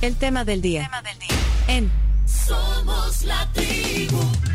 El tema del día. En Somos la tribu.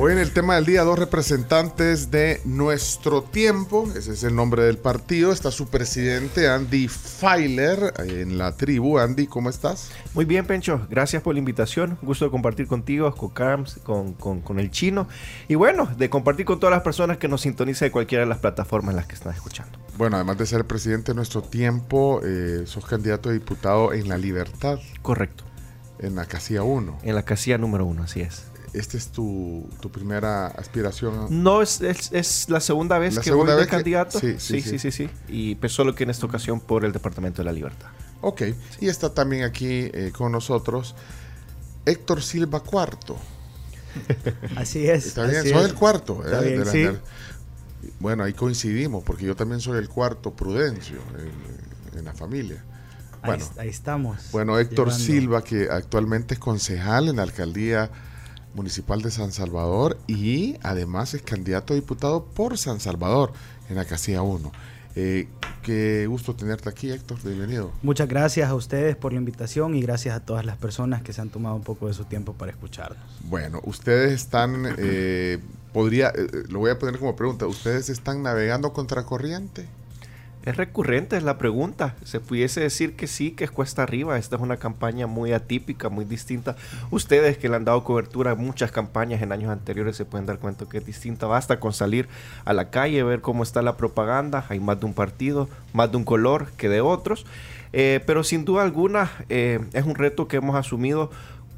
Hoy en el tema del día, dos representantes de Nuestro Tiempo, ese es el nombre del partido, está su presidente Andy Feiler en la tribu. Andy, ¿cómo estás? Muy bien, Pencho, gracias por la invitación, gusto de compartir contigo, con Carms, con, con, el chino, y bueno, de compartir con todas las personas que nos sintonizan de cualquiera de las plataformas en las que están escuchando. Bueno, además de ser el presidente de Nuestro Tiempo, eh, sos candidato a diputado en La Libertad. Correcto. En la casilla 1. En la casilla número 1, así es. ¿Esta es tu, primera aspiración? No, es, es, la segunda vez que voy de candidato. Sí sí sí, sí sí Y pues solo que en esta ocasión por el Departamento de la Libertad. Ok. Y está también aquí eh, con nosotros Héctor Silva Cuarto. así es. Está bien, soy el cuarto. Eh, bueno, ahí coincidimos, porque yo también soy el cuarto Prudencio en, la familia. Bueno, ahí, estamos. Bueno, Héctor Silva, que actualmente es concejal en la alcaldía municipal de San Salvador y además es candidato a diputado por San Salvador en la casilla 1. Eh, qué gusto tenerte aquí, Héctor. Bienvenido. Muchas gracias a ustedes por la invitación y gracias a todas las personas que se han tomado un poco de su tiempo para escucharnos. Bueno, ustedes están, eh, podría, eh, lo voy a poner como pregunta, ¿ustedes están navegando contra corriente? Es recurrente es la pregunta. Se pudiese decir que sí, que es cuesta arriba. Esta es una campaña muy atípica, muy distinta. Ustedes que le han dado cobertura a muchas campañas en años anteriores se pueden dar cuenta que es distinta. Basta con salir a la calle, ver cómo está la propaganda. Hay más de un partido, más de un color que de otros. Eh, pero sin duda alguna eh, es un reto que hemos asumido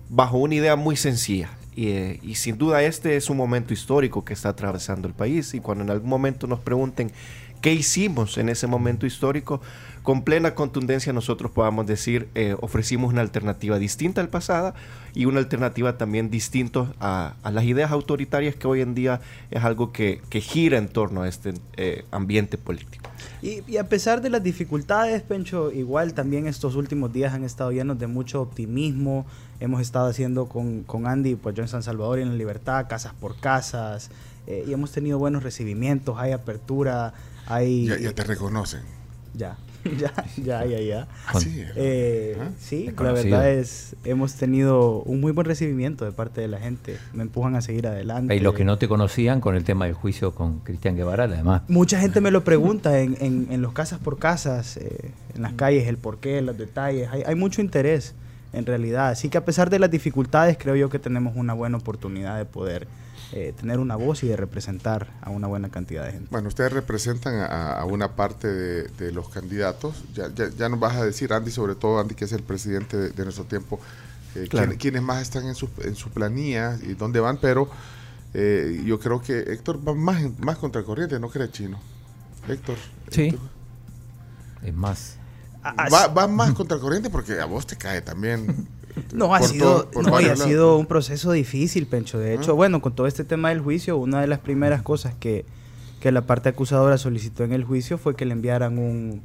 bajo una idea muy sencilla. Y, eh, y, sin duda este es un momento histórico que está atravesando el país. Y cuando en algún momento nos pregunten qué hicimos en ese momento histórico, con plena contundencia nosotros podamos decir, eh, ofrecimos una alternativa distinta al pasado y una alternativa también distinta a, las ideas autoritarias que hoy en día es algo que, gira en torno a este eh, ambiente político. Y, a pesar de las dificultades, Pencho, igual también estos últimos días han estado llenos de mucho optimismo. Hemos estado haciendo con, con Andy, pues yo en San Salvador y en La Libertad, casas por casas, eh, y hemos tenido buenos recibimientos, hay apertura ya, te reconocen. Ya, ya, ya, ya, ya. sí, eh, ¿Ah? sí la verdad es, hemos tenido un muy buen recibimiento de parte de la gente. Me empujan a seguir adelante. Y los que no te conocían con el tema del juicio con Cristian Guevara, además. Mucha gente me lo pregunta en, en, en los casas por casas, eh, en las calles, el porqué, los detalles. Hay, hay mucho interés, en realidad. Así que a pesar de las dificultades, creo yo que tenemos una buena oportunidad de poder eh, tener una voz y de representar a una buena cantidad de gente. Bueno, ustedes representan a, una parte de, los candidatos. Ya, ya, nos vas a decir, Andy, sobre todo Andy, que es el presidente de, nuestro tiempo, eh, quiénes más están en su, en su planilla y dónde van, pero eh, yo creo que Héctor va más, más contra corriente, ¿no cree Chino? Héctor. Sí. Es más. Va, va más contra corriente porque a vos te cae también No, ha sido, no, ha sido un proceso difícil, Pencho. De hecho, bueno, con todo este tema del juicio, una de las primeras cosas que, la parte acusadora solicitó en el juicio fue que le enviaran un,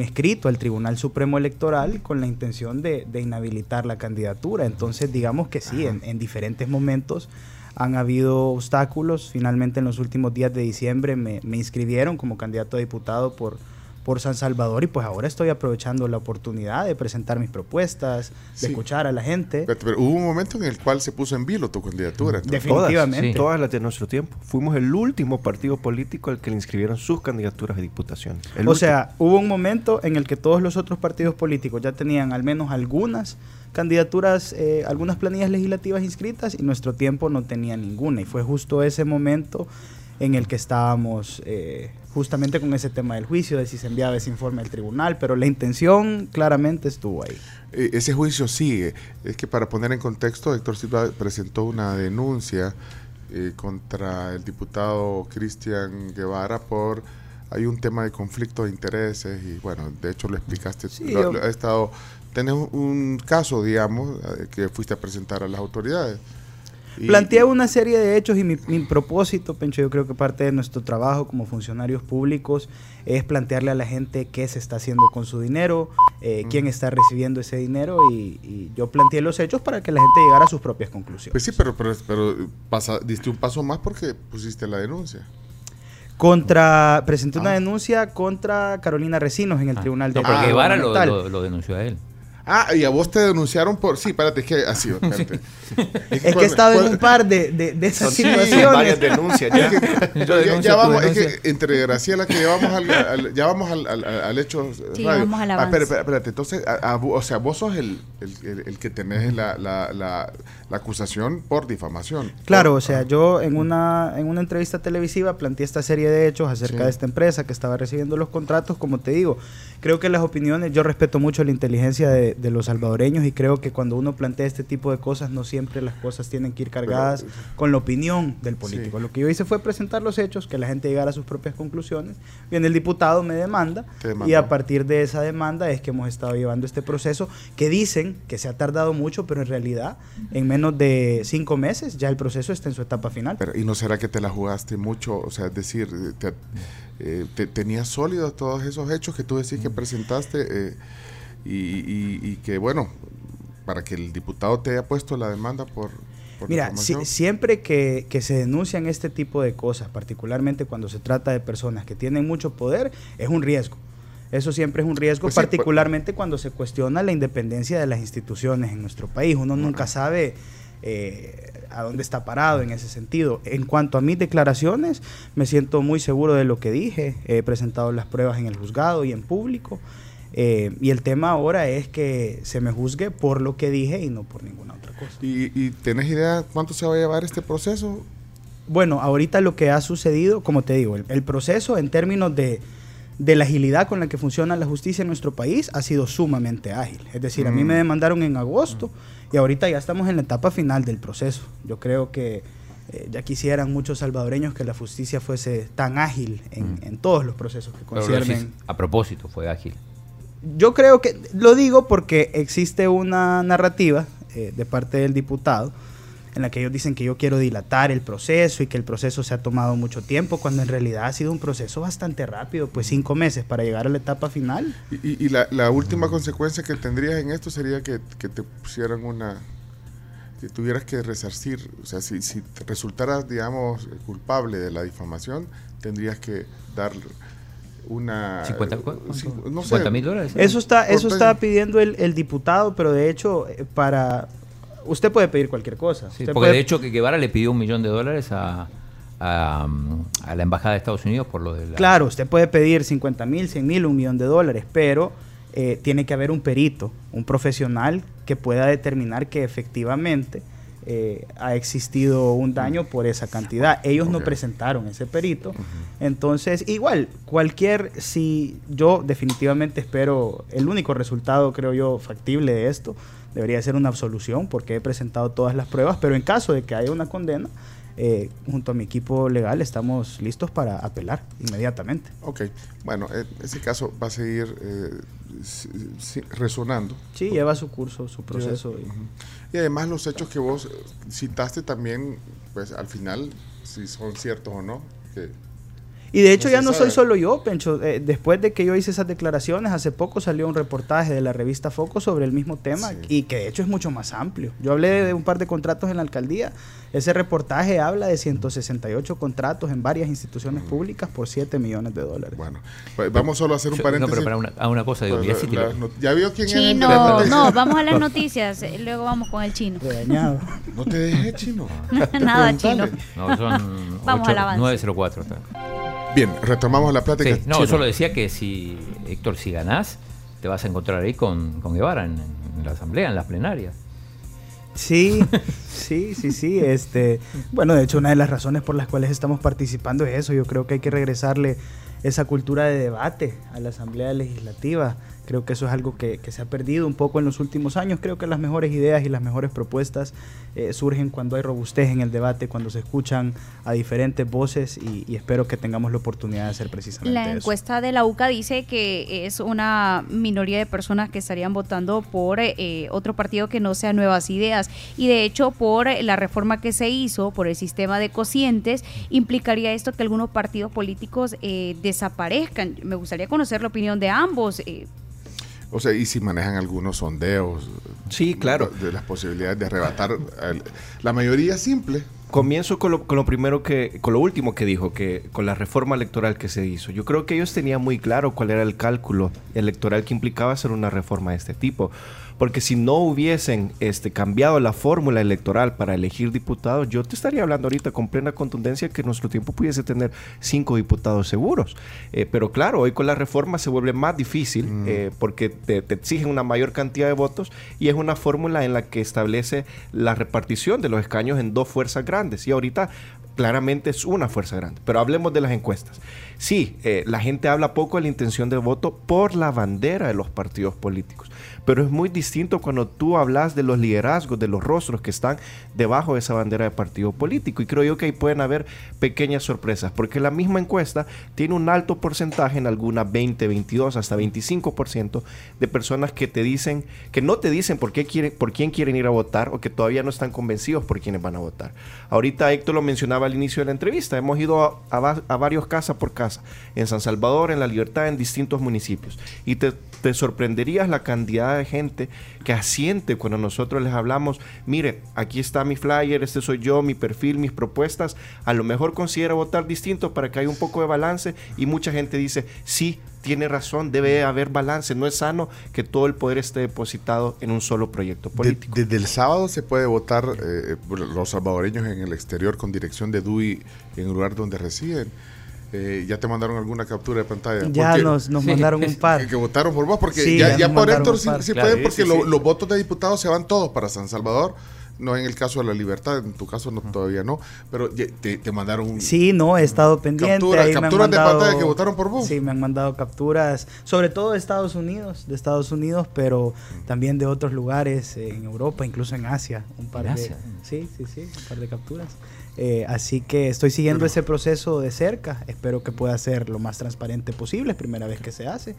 escrito al Tribunal Supremo Electoral con la intención de, inhabilitar la candidatura. Entonces, digamos que sí, en, en, diferentes momentos han habido obstáculos. Finalmente, en los últimos días de diciembre me, me inscribieron como candidato a diputado por por San Salvador y pues ahora estoy aprovechando la oportunidad de presentar mis propuestas, de escuchar a la gente. Pero, hubo un momento en el cual se puso en vilo tu candidatura. Definitivamente. Todas, las de nuestro tiempo. Fuimos el último partido político al que le inscribieron sus candidaturas de diputación. o sea, hubo un momento en el que todos los otros partidos políticos ya tenían al menos algunas candidaturas, eh, algunas planillas legislativas inscritas y nuestro tiempo no tenía ninguna. Y fue justo ese momento en el que estábamos eh, justamente con ese tema del juicio, de si se enviaba ese informe al tribunal, pero la intención claramente estuvo ahí. Eh, ese juicio sigue. Es que para poner en contexto, Héctor Silva presentó una denuncia eh, contra el diputado Cristian Guevara por hay un tema de conflicto de intereses y bueno, de hecho lo explicaste. ha estado, tenés un caso, digamos, que fuiste a presentar a las autoridades. Plantea una serie de hechos y mi, propósito, Pencho, yo creo que parte de nuestro trabajo como funcionarios públicos es plantearle a la gente qué se está haciendo con su dinero, eh, quién está recibiendo ese dinero y, yo planteé los hechos para que la gente llegara a sus propias conclusiones. Pues sí, pero, pero, pero pasa, diste un paso más porque pusiste la denuncia. Contra, presenté una ah. denuncia contra Carolina Recinos en el ah. Tribunal de No, pero Guevara lo, denunció a él. Ah, y a vos te denunciaron por. Sí, espérate, es que así. Es, que, he estado en un par de, de, de esas situaciones. varias denuncias ya. ya, ya vamos, es que entre Graciela, que ya vamos al, ya vamos al, al, hecho. Sí, vamos al ah, espérate, espérate, entonces, o sea, vos sos el, el, el que tenés la, la, la, acusación por difamación. Claro, o sea, yo en una, en una entrevista televisiva planteé esta serie de hechos acerca de esta empresa que estaba recibiendo los contratos, como te digo. Creo que las opiniones, yo respeto mucho la inteligencia de, de los salvadoreños y creo que cuando uno plantea este tipo de cosas no siempre las cosas tienen que ir cargadas con la opinión del político. Lo que yo hice fue presentar los hechos, que la gente llegara a sus propias conclusiones. Bien, el diputado me demanda y a partir de esa demanda es que hemos estado llevando este proceso que dicen que se ha tardado mucho, pero en realidad en menos de cinco meses ya el proceso está en su etapa final. Pero, ¿Y no será que te la jugaste mucho? O sea, es decir, te, eh, tenías sólidos todos esos hechos que tú decís que presentaste. Eh, y, que, bueno, para que el diputado te haya puesto la demanda por... Mira, siempre que, se denuncian este tipo de cosas, particularmente cuando se trata de personas que tienen mucho poder, es un riesgo. Eso siempre es un riesgo, pues pues particularmente cuando se cuestiona la independencia de las instituciones en nuestro país. Uno nunca sabe eh, a dónde está parado en ese sentido. En cuanto a mis declaraciones, me siento muy seguro de lo que dije. He presentado las pruebas en el juzgado y en público. Eh, y el tema ahora es que se me juzgue por lo que dije y no por ninguna otra cosa. ¿Y, y tenés idea cuánto se va a llevar este proceso? Bueno, ahorita lo que ha sucedido, como te digo, el, proceso en términos de, de, la agilidad con la que funciona la justicia en nuestro país ha sido sumamente ágil. Es decir, a mí me mm. demandaron en agosto y ahorita ya estamos en la etapa final del proceso. Yo creo que eh, ya quisieran muchos salvadoreños que la justicia fuese tan ágil en, mm. en todos los procesos que conciernen. a propósito, fue ágil yo creo que lo digo porque existe una narrativa eh, de parte del diputado en la que ellos dicen que yo quiero dilatar el proceso y que el proceso se ha tomado mucho tiempo, cuando en realidad ha sido un proceso bastante rápido, pues cinco meses para llegar a la etapa final. Y, la, última consecuencia que tendrías en esto sería que, te pusieran una, que tuvieras que resarcir, o sea, si, si resultaras, digamos, culpable de la difamación, tendrías que dar una 50 eh, mil dólares. Eso está, eso está pidiendo el, diputado, pero de hecho, eh, para usted puede pedir cualquier cosa. porque de hecho que Guevara le pidió un millón de dólares a, a, la embajada de Estados Unidos por lo de la... Claro, usted puede pedir 50 mil, 100 mil, un millón de dólares, pero eh, tiene que haber un perito, un profesional que pueda determinar que efectivamente eh, ha existido un daño por esa cantidad. Ellos no presentaron ese perito. Entonces, igual, cualquier, si yo definitivamente espero, el único resultado, creo yo, factible de esto, debería ser una absolución, porque he presentado todas las pruebas, pero en caso de que haya una condena, eh, junto a mi equipo legal estamos listos para apelar inmediatamente. Ok, bueno, en ese caso va a seguir eh, resonando. Sí, lleva su curso, su proceso. y, además los hechos que vos citaste también, pues al final, si son ciertos o no, que y de hecho ya no soy solo yo, Pencho. Eh, después de que yo hice esas declaraciones, hace poco salió un reportaje de la revista Foco sobre el mismo tema y que de hecho es mucho más amplio. Yo hablé de un par de contratos en la alcaldía. Ese reportaje habla de 168 contratos en varias instituciones públicas por 7 millones de dólares. Bueno, pues vamos solo a hacer un paréntesis. No, pero para una, una cosa, digo, ya, vio quién chino. No, vamos a las noticias, eh, luego vamos con el chino. no te dejes chino. Nada, chino. No, son vamos 8, 904. Bien, retomamos la plática. no, solo decía que si, Héctor, si ganás, te vas a encontrar ahí con, con Guevara en, la asamblea, en la plenaria. Sí, sí, sí, sí. Este, bueno, de hecho, una de las razones por las cuales estamos participando es eso. Yo creo que hay que regresarle esa cultura de debate a la Asamblea Legislativa. Creo que eso es algo que, se ha perdido un poco en los últimos años. Creo que las mejores ideas y las mejores propuestas eh, surgen cuando hay robustez en el debate, cuando se escuchan a diferentes voces y, espero que tengamos la oportunidad de hacer precisamente la encuesta de la UCA dice que es una minoría de personas que estarían votando por eh, otro partido que no sea Nuevas Ideas y de hecho por la reforma que se hizo por el sistema de cocientes implicaría esto que algunos partidos políticos eh, desaparezcan. Me gustaría conocer la opinión de ambos. O sea, y si manejan algunos sondeos. Sí, claro. De, las posibilidades de arrebatar la mayoría simple. Comienzo con lo, con lo, primero que, con lo último que dijo, que con la reforma electoral que se hizo. Yo creo que ellos tenían muy claro cuál era el cálculo electoral que implicaba hacer una reforma de este tipo porque si no hubiesen este, cambiado la fórmula electoral para elegir diputados, yo te estaría hablando ahorita con plena contundencia que nuestro tiempo pudiese tener cinco diputados seguros. Eh, pero claro, hoy con la reforma se vuelve más difícil mm. eh, porque te, te, exigen una mayor cantidad de votos y es una fórmula en la que establece la repartición de los escaños en dos fuerzas grandes. Y ahorita claramente es una fuerza grande. Pero hablemos de las encuestas. Sí, eh, la gente habla poco de la intención de voto por la bandera de los partidos políticos pero es muy distinto cuando tú hablas de los liderazgos, de los rostros que están debajo de esa bandera de partido político. Y creo yo que ahí pueden haber pequeñas sorpresas, porque la misma encuesta tiene un alto porcentaje, en algunas 20, 22, hasta 25% de personas que te dicen, que no te dicen por, qué quieren, por quién quieren ir a votar o que todavía no están convencidos por quiénes van a votar. Ahorita Héctor lo mencionaba al inicio de la entrevista, hemos ido a, varios casa por casa, en San Salvador, en La Libertad, en distintos municipios. Y te te sorprenderías la cantidad de gente que asiente cuando nosotros les hablamos, mire, aquí está mi flyer, este soy yo, mi perfil, mis propuestas, a lo mejor considera votar distinto para que haya un poco de balance y mucha gente dice, sí, tiene razón, debe haber balance, no es sano que todo el poder esté depositado en un solo proyecto político. desde el sábado se puede votar eh, los salvadoreños en el exterior con dirección de DUI en el lugar donde residen. Eh, ¿Ya te mandaron alguna captura de pantalla? Ya nos, nos mandaron un par. Que, votaron por vos, porque ya, ya, por Héctor sí, pueden, porque los votos de diputados se van todos para San Salvador. No en el caso de la libertad, en tu caso no, todavía no, pero te, te mandaron... Sí, no, he estado pendiente. Captura, capturas de pantalla que votaron por vos. Sí, me han mandado capturas, sobre todo de Estados Unidos, de Estados Unidos, pero también de otros lugares, en Europa, incluso en Asia. Un par de, Sí, sí, sí, un par de capturas. Eh, así que estoy siguiendo ese proceso de cerca. Espero que pueda ser lo más transparente posible. Es primera vez que se hace.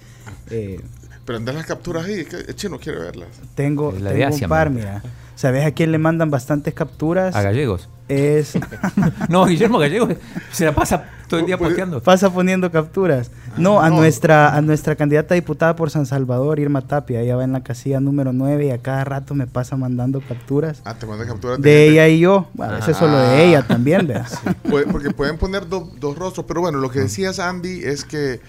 Eh, Pero andan las capturas ahí. El chino quiere verlas. Tengo, tengo un par, mira. ¿Sabes a quién le mandan bastantes capturas? A gallegos. Es. no, Guillermo Gallegos se la pasa todo el día pues, posteando. Pasa poniendo capturas. Ah, no, a nuestra a nuestra candidata diputada por San Salvador, Irma Tapia. Ella va en la casilla número 9 y a cada rato me pasa mandando capturas. Ah, te manda capturas de, ella y yo. Bueno, eso es solo de ah. ella también, ¿verdad? porque pueden poner dos rostros. Pero bueno, lo que decías, Andy, es que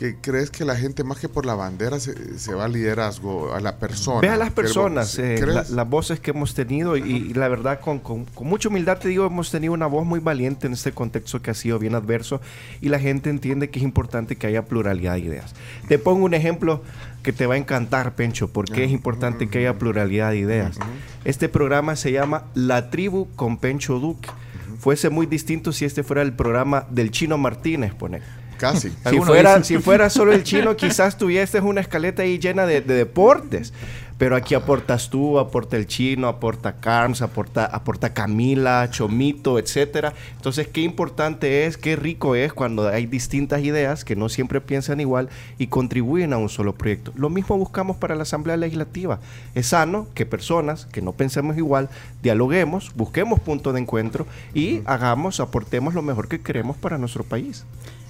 que crees que la gente más que por la bandera se, va al liderazgo, a la persona. Ve a las personas, eh, las voces que hemos tenido y, la verdad con, con, mucha humildad te digo, hemos tenido una voz muy valiente en este contexto que ha sido bien adverso y la gente entiende que es importante que haya pluralidad de ideas. Te pongo un ejemplo que te va a encantar, Pencho, porque es importante que haya pluralidad de ideas. Este programa se llama La Tribu con Pencho Duque. Fuese muy distinto si este fuera el programa del Chino Martínez, pone. Casi. Si fuera, si fuera solo el chino, quizás tuvieses una escaleta ahí llena de, deportes. Pero aquí aportas tú, aporta el chino, aporta Carms, aporta, aporta Camila, Chomito, etcétera. Entonces, qué importante es, qué rico es cuando hay distintas ideas que no siempre piensan igual y contribuyen a un solo proyecto. Lo mismo buscamos para la Asamblea Legislativa. Es sano que personas que no pensemos igual dialoguemos, busquemos puntos de encuentro y hagamos, aportemos lo mejor que queremos para nuestro país.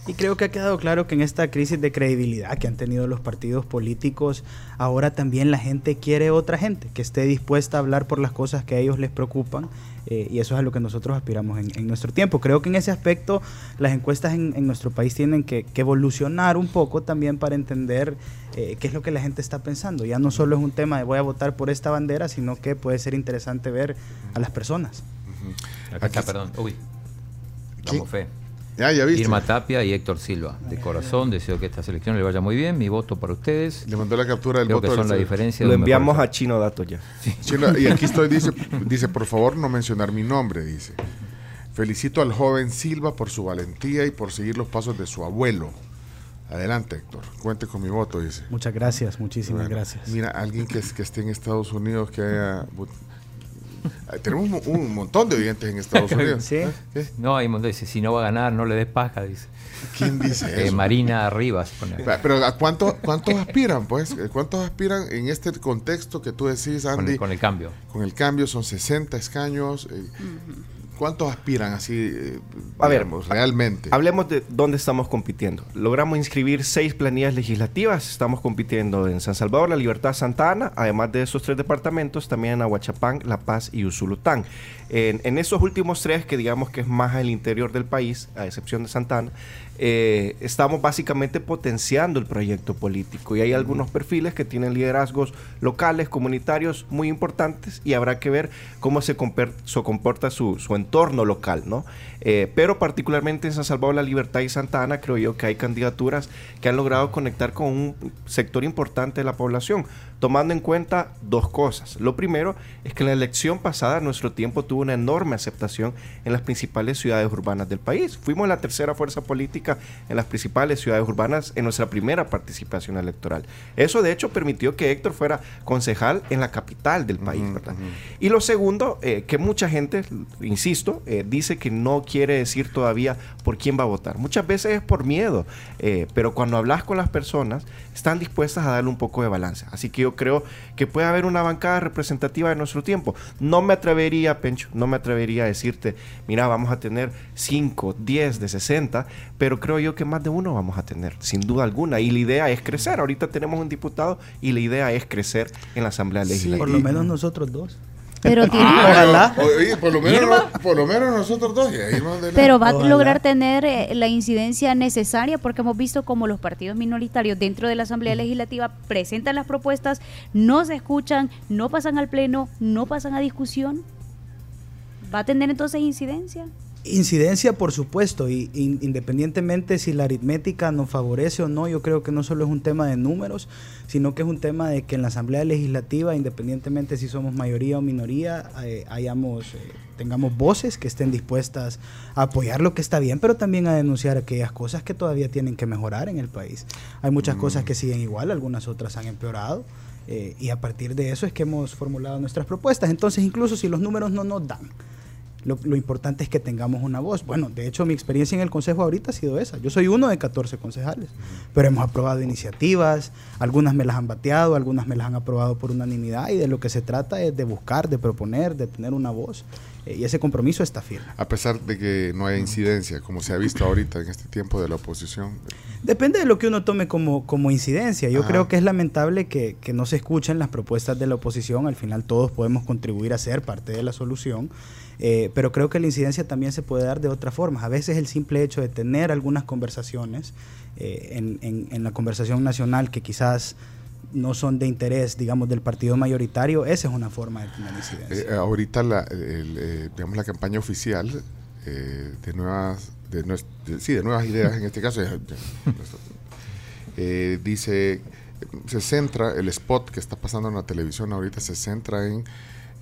Y creo que ha quedado claro que en esta crisis de credibilidad que han tenido los partidos políticos, ahora también la gente quiere otra gente que esté dispuesta a hablar por las cosas que a ellos les preocupan. Eh, y eso es a lo que nosotros aspiramos en, nuestro tiempo. Creo que en ese aspecto las encuestas en, nuestro país tienen que, evolucionar un poco también para entender eh, qué es lo que la gente está pensando. Ya no solo es un tema de voy a votar por esta bandera, sino que puede ser interesante ver a las personas. Acá perdón. Uy. Vamos, fe. Ya viste. Irma Tapia y Héctor Silva. De corazón, deseo que esta selección le vaya muy bien. Mi voto para ustedes. Le mandó la captura del Creo voto. que son la diferencia. Lo enviamos a Chino Dato ya. y aquí estoy, dice, dice, por favor no mencionar mi nombre, dice. Felicito al joven Silva por su valentía y por seguir los pasos de su abuelo. Adelante, Héctor. Cuente con mi voto, dice. Muchas gracias, muchísimas gracias. Mira, alguien que, que esté en Estados Unidos que haya tenemos un, montón de oyentes en Estados Unidos. ¿Sí? No, hay dice, si no va a ganar, no le des paja, dice. ¿Quién dice eh, eso? Marina Rivas. Pero ¿a cuánto, cuántos aspiran, pues? ¿Cuántos aspiran en este contexto que tú decís, Andy? Con el, cambio. Con el cambio son 60 escaños. Eh, ¿Cuántos aspiran así, eh, a ver, realmente? Hablemos de dónde estamos compitiendo. Logramos inscribir seis planillas legislativas. Estamos compitiendo en San Salvador, La Libertad, Santa Ana, además de esos tres departamentos, también en Aguachapán, La Paz y Usulután. En, en esos últimos tres, que digamos que es más al interior del país, a excepción de Santa Ana, eh, estamos básicamente potenciando el proyecto político y hay algunos perfiles que tienen liderazgos locales, comunitarios muy importantes y habrá que ver cómo se, comporta su, su, entorno local, ¿no? Eh, pero particularmente en San Salvador, La Libertad y Santa Ana creo yo que hay candidaturas que han logrado conectar con un sector importante de la población tomando en cuenta dos cosas. Lo primero es que en la elección pasada nuestro tiempo tuvo una enorme aceptación en las principales ciudades urbanas del país. Fuimos la tercera fuerza política en las principales ciudades urbanas en nuestra primera participación electoral. Eso de hecho permitió que Héctor fuera concejal en la capital del país. Y lo segundo, eh, que mucha gente, insisto, eh, dice que no quiere decir todavía por quién va a votar. Muchas veces es por miedo, eh, pero cuando hablas con las personas están dispuestas a darle un poco de balance. Así que yo creo que puede haber una bancada representativa de nuestro tiempo. No me atrevería, Pencho, no me atrevería a decirte, mira, vamos a tener 5, 10 de 60, pero creo yo que más de uno vamos a tener, sin duda alguna. Y la idea es crecer. Ahorita tenemos un diputado y la idea es crecer en la Asamblea Legislativa. por lo menos nosotros dos. Pero tiene... por lo, menos, por lo menos nosotros dos. Pero va a lograr tener eh, la incidencia necesaria porque hemos visto como los partidos minoritarios dentro de la Asamblea Legislativa presentan las propuestas, no se escuchan, no pasan al Pleno, no pasan a discusión. ¿Va a tener entonces incidencia? Incidencia, por supuesto, y, independientemente si la aritmética nos favorece o no, yo creo que no solo es un tema de números, sino que es un tema de que en la Asamblea Legislativa, independientemente si somos mayoría o minoría, eh, hayamos, eh, tengamos voces que estén dispuestas a apoyar lo que está bien, pero también a denunciar aquellas cosas que todavía tienen que mejorar en el país. Hay muchas mm. cosas que siguen igual, algunas otras han empeorado. Eh, y a partir de eso es que hemos formulado nuestras propuestas. Entonces, incluso si los números no nos dan, lo, importante es que tengamos una voz. Bueno, de hecho mi experiencia en el Consejo ahorita ha sido esa. Yo soy uno de 14 concejales, pero hemos aprobado iniciativas, algunas me las han bateado, algunas me las han aprobado por unanimidad y de lo que se trata es de buscar, de proponer, de tener una voz. Eh, y ese compromiso está firme. A pesar de que no haya incidencia, como se ha visto ahorita en este tiempo de la oposición. Depende de lo que uno tome como, como incidencia. Yo creo que es lamentable que, que no se escuchen las propuestas de la oposición. Al final todos podemos contribuir a ser parte de la solución. Eh, pero creo que la incidencia también se puede dar de otras formas. A veces el simple hecho de tener algunas conversaciones eh, en, la conversación nacional que quizás no son de interés, digamos, del partido mayoritario, esa es una forma de tener incidencia. Eh, ahorita, la, digamos, la campaña oficial de nuevas, de, sí, de nuevas ideas, en este caso, dice, se centra, el spot que está pasando en la televisión ahorita se centra en,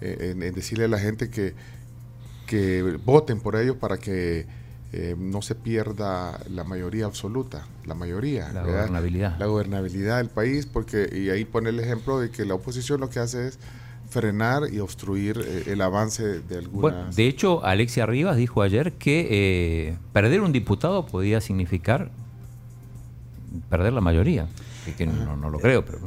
en decirle a la gente que que voten por ello para que eh, no se pierda la mayoría absoluta, la mayoría. La gobernabilidad. La gobernabilidad del país, porque, y ahí pone el ejemplo de que la oposición lo que hace es frenar y obstruir eh, el avance de algunas... Bueno, de hecho, Alexia Rivas dijo ayer que eh, perder un diputado podía significar perder la mayoría, que, no, no, lo creo, pero...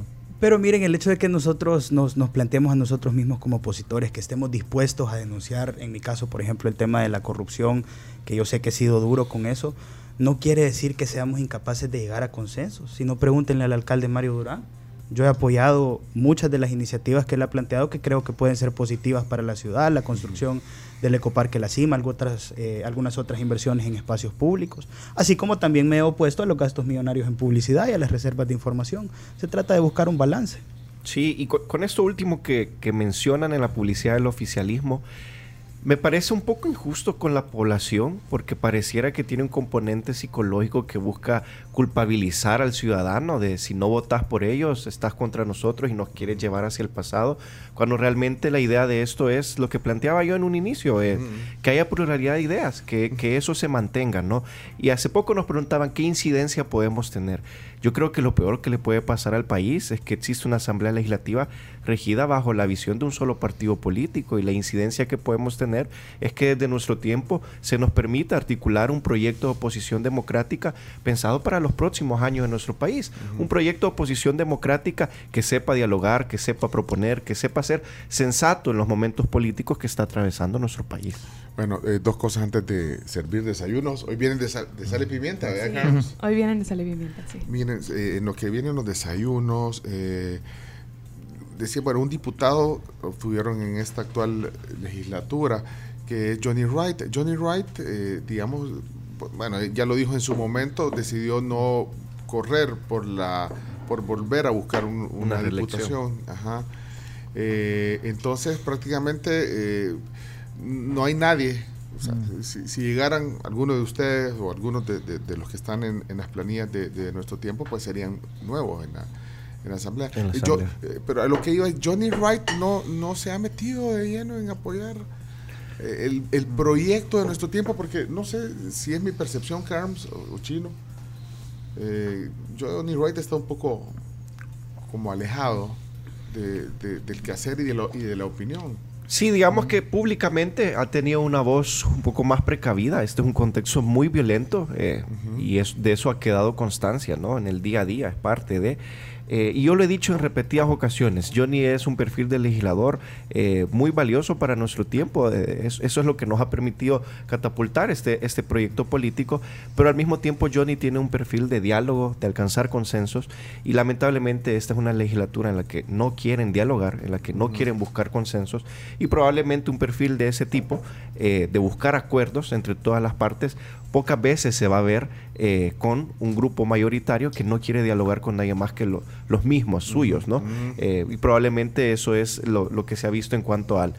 Pero miren, el hecho de que nosotros nos, nos, planteemos a nosotros mismos como opositores, que estemos dispuestos a denunciar, en mi caso, por ejemplo, el tema de la corrupción, que yo sé que he sido duro con eso, no quiere decir que seamos incapaces de llegar a consensos. Si no, pregúntenle al alcalde Mario Durán. Yo he apoyado muchas de las iniciativas que él ha planteado que creo que pueden ser positivas para la ciudad, la construcción del Ecoparque La Cima, eh, algunas otras inversiones en espacios públicos, así como también me he opuesto a los gastos millonarios en publicidad y a las reservas de información. Se trata de buscar un balance. Sí, y con, esto último que, que mencionan en la publicidad del oficialismo, me parece un poco injusto con la población porque pareciera que tiene un componente psicológico que busca culpabilizar al ciudadano de si no votas por ellos, estás contra nosotros y nos quieres llevar hacia el pasado, cuando realmente la idea de esto es lo que planteaba yo en un inicio, eh, que haya pluralidad de ideas, que, que, eso se mantenga, ¿no? Y hace poco nos preguntaban qué incidencia podemos tener. Yo creo que lo peor que le puede pasar al país es que existe una asamblea legislativa regida bajo la visión de un solo partido político y la incidencia que podemos tener es que desde nuestro tiempo se nos permita articular un proyecto de oposición democrática pensado para los próximos años en nuestro país. Un proyecto de oposición democrática que sepa dialogar, que sepa proponer, que sepa ser sensato en los momentos políticos que está atravesando nuestro país. Bueno, eh, dos cosas antes de servir desayunos. Hoy vienen de, sal, y pimienta, ¿verdad, Hoy vienen de sal y pimienta, sí. Miren, eh, en lo que vienen los desayunos, eh, decía, bueno, un diputado tuvieron en esta actual legislatura, que es Johnny Wright. Johnny Wright, digamos, bueno, ya lo dijo en su momento, decidió no correr por la por volver a buscar una, diputación. Ajá. entonces, prácticamente no hay nadie. Mm. si, llegaran algunos de ustedes o algunos de, los que están en, las planillas de, nuestro tiempo, pues serían nuevos en la, en la asamblea. Eh, pero a lo que iba es, Johnny Wright no, no se ha metido de lleno en apoyar eh, el, mm. proyecto de nuestro tiempo, porque no sé si es mi percepción, Carms o, Chino. Eh, Johnny Wright está un poco como alejado del quehacer y de, lo, y de la opinión. Sí, digamos que públicamente ha tenido una voz un poco más precavida. Este es un contexto muy violento eh, y es, de eso ha quedado constancia, ¿no? En el día a día, es parte de... Eh, y yo lo he dicho en repetidas ocasiones, Johnny es un perfil de legislador eh, muy valioso para nuestro tiempo, eh, eso es lo que nos ha permitido catapultar este, este proyecto político, pero al mismo tiempo Johnny tiene un perfil de diálogo, de alcanzar consensos, y lamentablemente esta es una legislatura en la que no quieren dialogar, en la que no quieren buscar consensos, y probablemente un perfil de ese tipo, de buscar acuerdos entre todas las partes, pocas veces se va a ver eh, con un grupo mayoritario que no quiere dialogar con nadie más que los mismos suyos, ¿no? Eh, y probablemente eso es lo, que se ha visto en cuanto al,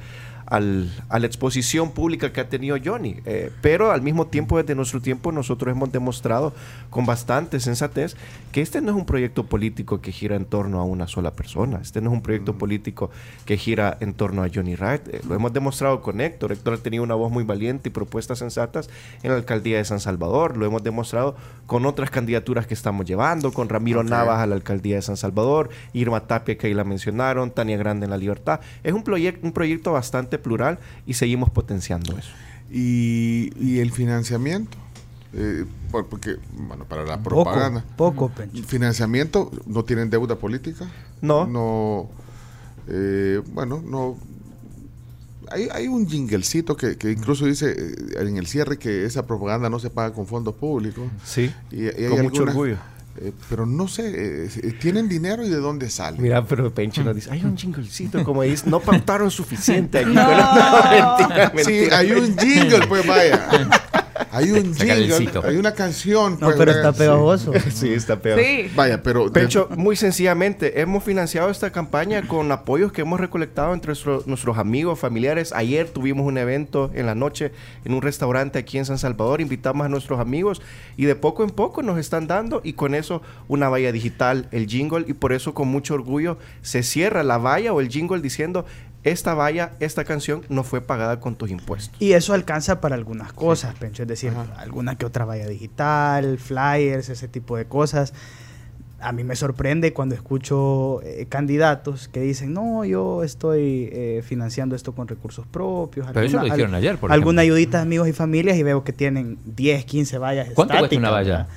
a la exposición pública que ha tenido Johnny. Eh, pero al mismo tiempo, desde nuestro tiempo, nosotros hemos demostrado con bastante sensatez que este no es un proyecto político que gira en torno a una sola persona. Este no es un proyecto político que gira en torno a Johnny Wright. Eh, lo hemos demostrado con Héctor. Héctor ha tenido una voz muy valiente y propuestas sensatas en la alcaldía de San Salvador. Lo hemos demostrado con otras candidaturas que estamos llevando, con Ramiro Navas a la alcaldía de San Salvador, Irma Tapia, que ahí la mencionaron, Tania Grande en la Libertad. Es un, proyecto un proyecto bastante plural y seguimos potenciando eso. ¿Y, el financiamiento? Eh, porque, bueno, para la propaganda. Poco, ¿Financiamiento? ¿No tienen deuda política? No. No. Eh, bueno, no. Hay, hay un jinglecito que, incluso dice eh, en el cierre que esa propaganda no se paga con fondos públicos. Sí, con mucho orgullo. Eh, pero no sé, eh, eh, tienen dinero y de dónde sale. Mira, pero Pencho nos dice, hay un jinglecito, como dice, no pautaron suficiente. no. Sí, hay un jingle, pues vaya. Hay un jingle, hay una canción. No, pues, pero está pegajoso. sí, está pegajoso. Sí. Vaya, pero... Pencho, muy sencillamente, hemos financiado esta campaña con apoyos que hemos recolectado entre nuestros amigos, familiares. Ayer tuvimos un evento en la noche en un restaurante aquí en San Salvador. Invitamos a nuestros amigos y de poco en poco nos están dando y con eso una valla digital, el jingle y por eso con mucho orgullo se cierra la valla o el jingle diciendo esta valla, esta canción no fue pagada con tus impuestos. Y eso alcanza para algunas cosas, Pencho, es decir, alguna que otra valla digital, flyers, ese tipo de cosas. A mí me sorprende cuando escucho eh, candidatos que dicen, no, yo estoy eh, financiando esto con recursos propios. Pero eso lo dijeron ayer, por Alguna ayudita de amigos y familias y veo que tienen 10, 15 vallas ¿Cuánto cuesta una valla?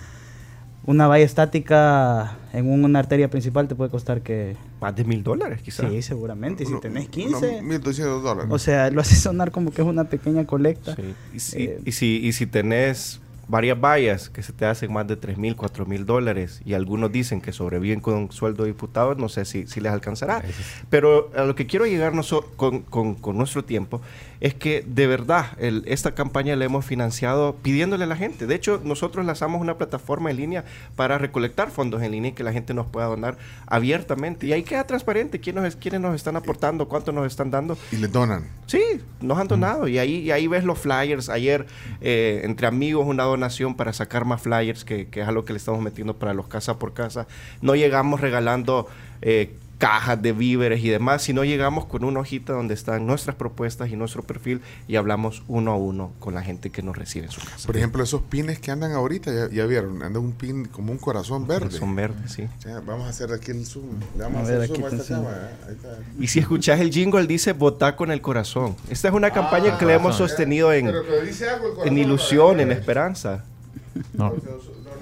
Una valla estática en una arteria principal te puede costar que... Más de mil dólares, quizás. Sí, seguramente. Y si tenés 15... Mil doscientos dólares. O sea, lo hace sonar como que es una pequeña colecta. Sí. Y, si, eh, y, si, y si tenés varias vallas que se te hacen más de 3 mil, 4 mil dólares y algunos dicen que sobreviven con sueldo de diputados, no sé si, si les alcanzará. Pero a lo que quiero llegar con, con, con, nuestro tiempo es que de verdad esta campaña la hemos financiado pidiéndole a la gente. De hecho, nosotros lanzamos una plataforma en línea para recolectar fondos en línea y que la gente nos pueda donar abiertamente. Y ahí queda transparente quiénes, quiénes nos están aportando, cuánto nos están dando. Y les donan. Sí, nos han donado. Y, ahí, y ahí ves los flyers. Ayer, eh, entre amigos, una donación para sacar más flyers, que, que es algo que le estamos metiendo para los casa por casa. No llegamos regalando... Eh, cajas de víveres y demás, si no llegamos con una hojita donde están nuestras propuestas y nuestro perfil y hablamos uno a uno con la gente que nos recibe en su casa. Por ejemplo, esos pines que andan ahorita, ya, ya vieron, anda un pin como un corazón verde. Son verdes, sí. Ya, vamos a hacer aquí el zoom. Le vamos a, A hacer ver, zoom aquí a esta zoom. cámara, ¿eh? Ahí está. Y si escuchas el jingle, dice vota con el corazón. Esta es una campaña que le hemos sostenido en, Pero, pero dice algo el corazón, en ¿no? ilusión, en esperanza. No, No,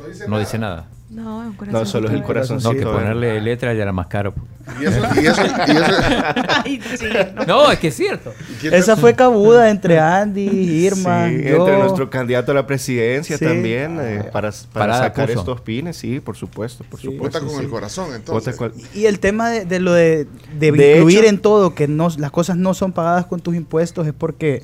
no dice no nada. dice nada. No, es un corazón. No, solo es el corazón. No, que ponerle letra ya era más caro. Y eso, y eso, y eso. Ay, sí, no. No, es que es cierto. ¿y quién Esa fue cabuda entre Andy, Irma, Sí, yo. entre nuestro candidato a la presidencia Sí. también, eh, para, para Parada sacar puso. estos pines, sí, por supuesto, por Sí. supuesto. Vota con sí. el corazón, entonces. con- Y el tema de, de lo de, de De incluir hecho- en todo que no, las cosas no son pagadas con tus impuestos es porque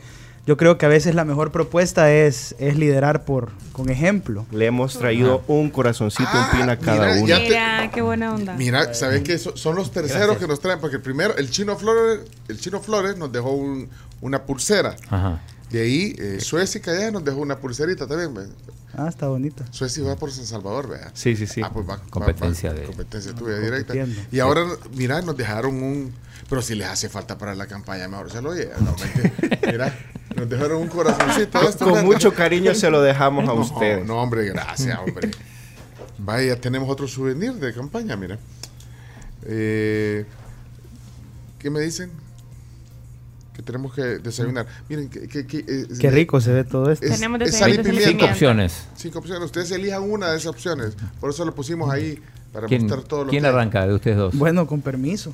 yo creo que a veces la mejor propuesta es, es liderar por con ejemplo. Le hemos traído un corazoncito, Ah, un pin a cada mira, uno. te- Mira, qué buena onda. Mira, ¿sabes qué? So- Son los terceros que nos traen, porque primero, el Chino Flores, el Chino Flores nos dejó un- una pulsera. Ajá. De ahí, eh, Suecia Callaya nos dejó una pulserita también. ve. Ah, está bonito. Suecia va por San Salvador, vea. Sí, sí, sí. Ah, pues va, va- Competencia va- de- competencia tuya directa. Compitiendo. Y ahora, mira, nos dejaron un. Pero si les hace falta para la campaña, mejor se lo llevan. No, mira, nos dejaron un corazoncito. esto, Con mucho cariño se lo dejamos a No, ustedes. No, hombre, gracias, hombre. Vaya, tenemos otro souvenir de campaña, mira. Eh, ¿Qué me dicen? Que tenemos que desayunar. Miren, que, que- que, eh, Qué rico se ve todo esto. es- Tenemos es sal y pimienta. Cinco opciones. Cinco opciones. Ustedes elijan una de esas opciones. Por eso lo pusimos ahí para ¿Quién, mostrar todo lo quién que hay. arranca de ustedes dos? Bueno, con permiso.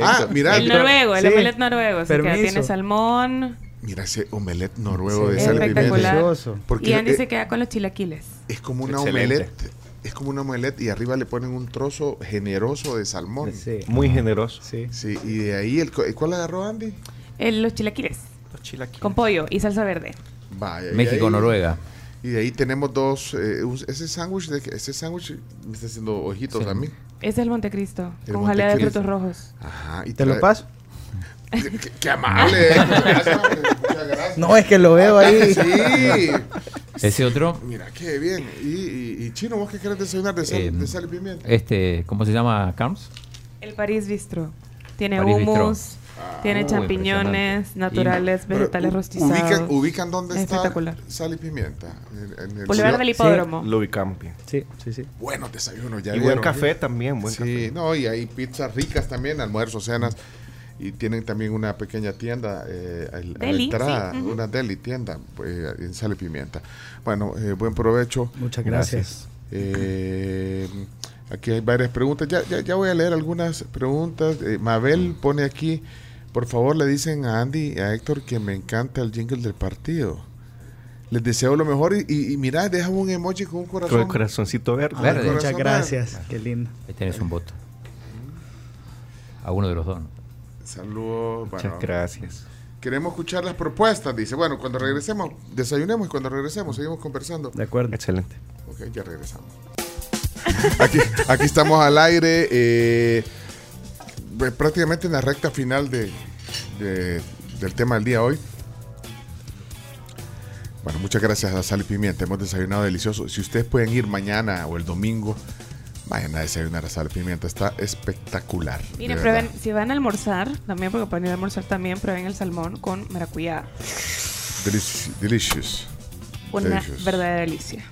Ah, mira, El noruego, el Sí. omelette noruego. Así que tiene salmón. mira ese omelette noruego de Es sal y pimienta. espectacular. Porque y Andy eh, se queda con los chilaquiles. es como una Excelente. omelette. Es como una omelette y arriba le ponen un trozo generoso de salmón. Sí. Muy generoso. Sí. Sí, y de ahí, el, co- ¿cuál agarró Andy? El- los chilaquiles. Los chilaquiles. Con pollo y salsa verde. Vaya. y México, ahí- Noruega. Y de ahí tenemos dos. eh, ese sándwich, ese sándwich me está haciendo ojitos Sí. a mí. Ese es el Montecristo. El con jalea de frutos rojos. Ajá. Y ¿Te lo paso? Qué, amable. eh. Muchas gracias. No, es que lo veo ahí. Sí. Ese otro, Mira, qué bien. Y, y- y Chino, ¿vos qué querés desayunar de sal, Eh, de sal y pimienta? este, ¿cómo se llama? Carms. El París Bistro. Tiene París Bistro. Tiene Uh, champiñones naturales, vegetales rostizados. Ubican, ubican dónde Es está espectacular. sal y pimienta. En, en el Boulevard sur. del Hipódromo. Lo ubicamos bien. Sí, sí, sí. Buenos desayunos, ya y buen vieron, café ¿eh? también, buen sí, café. no, y hay pizzas ricas también, almuerzos, cenas. Y tienen también una pequeña tienda eh, al- a la Deli, entrada, sí, una deli tienda eh, en sal y pimienta. Bueno, eh, buen provecho. Muchas gracias. Eh, aquí hay varias preguntas. Ya, ya, ya voy a leer algunas preguntas. Eh, Mabel pone aquí, por favor le dicen a Andy y a Héctor que me encanta el jingle del partido. Les deseo lo mejor y, y, y mira, deja un emoji con un corazón. Con el corazoncito verde. Ah, Verde. corazón Muchas verde. gracias. Qué lindo. Ahí tenés un voto. A uno de los dos. ¿no? Saludos. Muchas Bueno, gracias. queremos escuchar las propuestas. Dice, bueno, cuando regresemos, desayunemos y cuando regresemos seguimos conversando. De acuerdo. Excelente. Ok, ya regresamos. Aquí, aquí estamos al aire, eh, prácticamente en la recta final de, de- del tema del día hoy. Bueno, muchas gracias a Sal y Pimienta. Hemos desayunado delicioso. Si ustedes pueden ir mañana o el domingo, vayan a desayunar a Sal y Pimienta. Está espectacular. Miren, prueben, si van a almorzar, también, porque pueden ir a almorzar también, prueben el salmón con maracuyá. Delici- delicious. Una Delicious. verdadera delicia.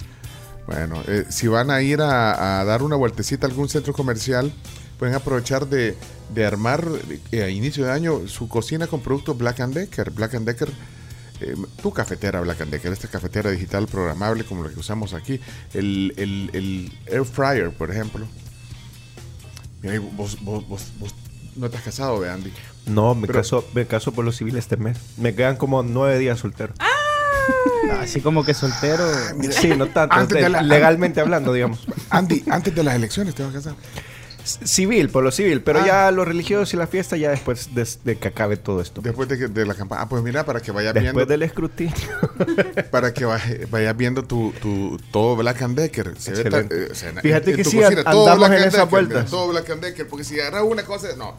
Bueno, eh, si van a ir a, a dar una vueltecita a algún centro comercial, pueden aprovechar de, de armar eh, a inicio de año su cocina con productos Black and Decker. Black and Decker, eh, tu cafetera Black and Decker, esta cafetera digital programable como la que usamos aquí. El, el- el Air Fryer, por ejemplo. Mira, y vos, vos, vos, vos no te has casado, ve, Andy. No, me, Pero- caso, me caso por lo civil este mes. Me quedan como nueve días soltero. Así como que soltero. Sí, no tanto. Antes de de- la- legalmente hablando, digamos. Andy, antes de las elecciones te vas a casar. Civil, por lo civil. Pero Ah. ya lo religioso y la fiesta ya después de, de que acabe todo esto. Después de, que- de la campaña. Ah, pues mira, para que vayas viendo. Después del escrutinio. para que vaya- vayas viendo tu, tu todo Black and Decker. Se ve eh, o sea, en- Fíjate en que tu sí, cocina, andamos en esas vueltas. Todo Black and Decker, porque si agarras una cosa, no.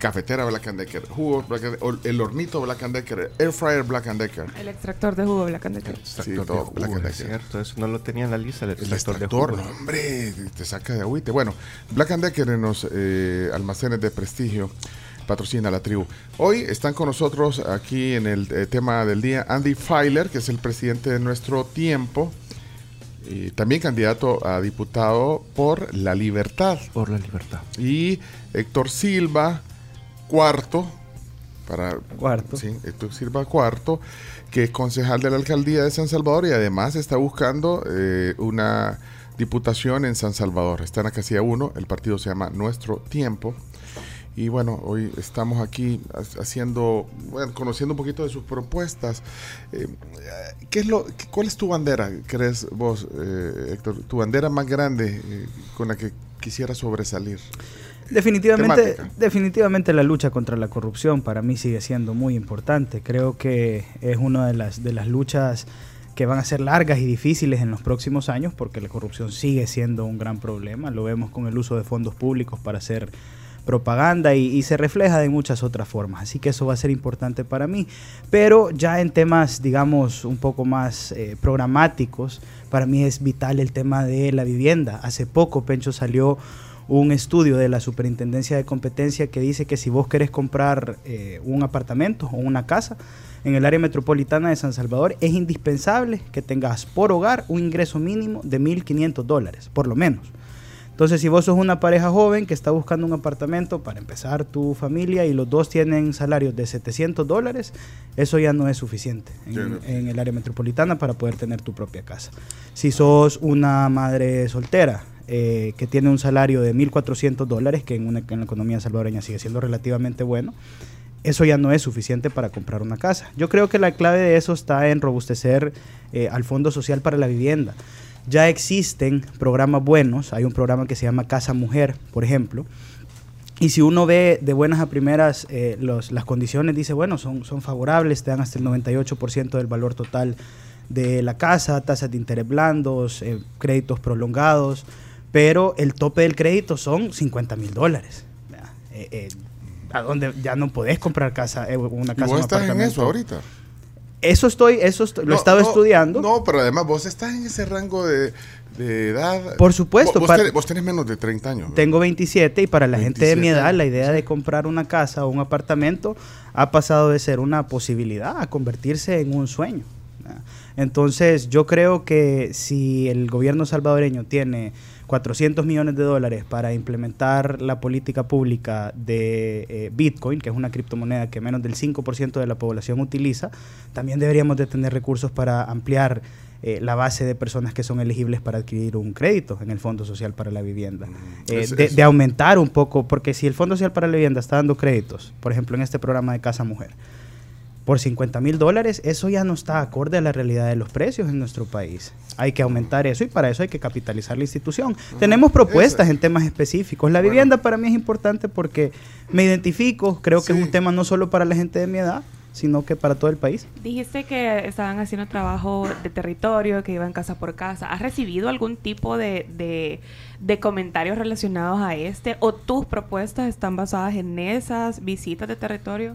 Cafetera Black Decker, jugo Black Decker, el hornito Black Decker, air fryer Black Decker. El extractor de jugo Black Decker. Sí, todo Black Decker. cierto, eso no lo tenía en la lista, el extractor, de jugo. No, hombre, te saca de agüite. Bueno, Black Decker en los eh, almacenes de prestigio patrocina la tribu. Hoy están con nosotros aquí en el eh, tema del día Andy Filer, que es el presidente de nuestro tiempo, y también candidato a diputado por la libertad. Por la libertad. Y Héctor Silva, cuarto, para cuarto. Sí, Héctor Silva cuarto, que es concejal de la alcaldía de San Salvador y además está buscando eh, una diputación en San Salvador. Está en la casilla 1, el partido se llama Nuestro Tiempo. Y bueno, hoy estamos aquí haciendo, bueno, conociendo un poquito de sus propuestas. Eh, ¿qué es lo, ¿Cuál es tu bandera, crees vos, eh, Héctor? Tu bandera más grande eh, con la que quisiera sobresalir. Definitivamente, definitivamente la lucha contra la corrupción para mí sigue siendo muy importante. Creo que es una de las, de las luchas que van a ser largas y difíciles en los próximos años porque la corrupción sigue siendo un gran problema. Lo vemos con el uso de fondos públicos para hacer propaganda y, se refleja de muchas otras formas. Así que eso va a ser importante para mí. Pero ya en temas, digamos, un poco más eh, programáticos, para mí es vital el tema de la vivienda. Hace poco, Pencho, salió un estudio de la Superintendencia de Competencia que dice que si vos querés comprar eh, un apartamento o una casa en el área metropolitana de San Salvador, es indispensable que tengas por hogar un ingreso mínimo de 1.500 dólares, por lo menos. Entonces, si vos sos una pareja joven que está buscando un apartamento para empezar tu familia y los dos tienen salarios de 700 dólares, eso ya no es suficiente en, el área metropolitana para poder tener tu propia casa. Si sos una madre soltera eh, que tiene un salario de 1.400 dólares, que en, una, en la economía salvadoreña sigue siendo relativamente bueno, eso ya no es suficiente para comprar una casa. Yo creo que la clave de eso está en robustecer eh, al Fondo Social para la Vivienda ya existen programas buenos. Hay un programa que se llama Casa Mujer, por ejemplo. Y si uno ve de buenas a primeras eh, las condiciones, dice, bueno, son, son favorables, te dan hasta el 98% del valor total de la casa, tasas de interés blandos, eh, créditos prolongados, pero el tope del crédito son 50 mil dólares. Eh, a donde ya no podés comprar casa, una casa. ¿Y vos estás en eso ahorita? Eso estoy, eso lo he estado estudiando. No, pero además vos estás en ese rango de, edad. Por supuesto. Vos, tenés, menos de 30 años. Tengo 27 y para la gente de mi edad la idea de comprar una casa o un apartamento ha pasado de ser una posibilidad a convertirse en un sueño. Entonces yo creo que si el gobierno salvadoreño tiene 400 millones de dólares para implementar la política pública de eh, Bitcoin, que es una criptomoneda que menos del 5% de la población utiliza, también deberíamos de tener recursos para ampliar eh, la base de personas que son elegibles para adquirir un crédito en el Fondo Social para la Vivienda. Mm, eh, de, de, aumentar un poco, porque si el Fondo Social para la Vivienda está dando créditos, por ejemplo en este programa de Casa Mujer, por 50 mil dólares, eso ya no está acorde a la realidad de los precios en nuestro país. Hay que aumentar eso y para eso hay que capitalizar la institución. Tenemos propuestas en temas específicos. La vivienda para mí es importante porque me identifico, creo que es un tema no solo para la gente de mi edad, sino que para todo el país. Dijiste que estaban haciendo trabajo de territorio, que iban casa por casa. ¿Has recibido algún tipo de, de, comentarios relacionados a este? ¿O tus propuestas están basadas en esas visitas de territorio?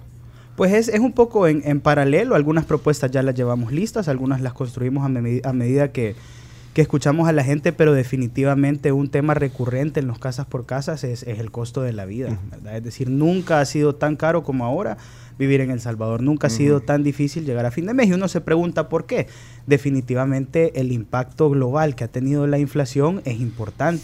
Pues es, es un poco en, en, paralelo, algunas propuestas ya las llevamos listas, algunas las construimos a, a medida que, que, escuchamos a la gente, pero definitivamente un tema recurrente en los casas por casas es, es el costo de la vida, Es decir, nunca ha sido tan caro como ahora vivir en El Salvador, nunca ha sido tan difícil llegar a fin de mes y uno se pregunta por qué. Definitivamente el impacto global que ha tenido la inflación es importante,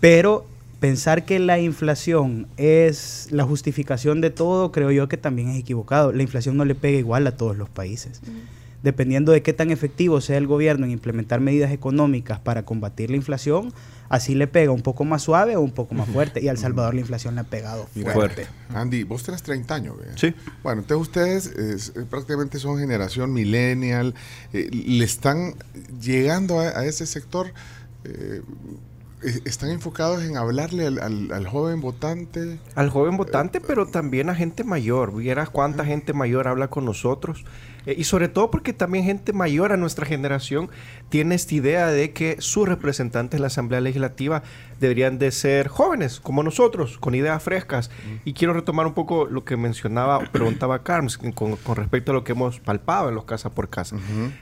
pero pensar que la inflación es la justificación de todo, creo yo que también es equivocado. La inflación no le pega igual a todos los países. Dependiendo de qué tan efectivo sea el gobierno en implementar medidas económicas para combatir la inflación, así le pega un poco más suave o un poco más fuerte. Y a El Salvador la inflación le ha pegado fuerte. Andy, vos tenés 30 años, Sí. Bueno, entonces ustedes eh, prácticamente son generación millennial, eh, le están llegando a, ese sector. Eh, están enfocados en hablarle al, joven votante. Al joven votante, pero también a gente mayor. Vieras cuánta gente mayor habla con nosotros Eh, y sobre todo porque también gente mayor a nuestra generación tiene esta idea de que sus representantes en la Asamblea Legislativa deberían de ser jóvenes, como nosotros, con ideas frescas. Y quiero retomar un poco lo que mencionaba, preguntaba Carms, con, respecto a lo que hemos palpado en los casa por casa.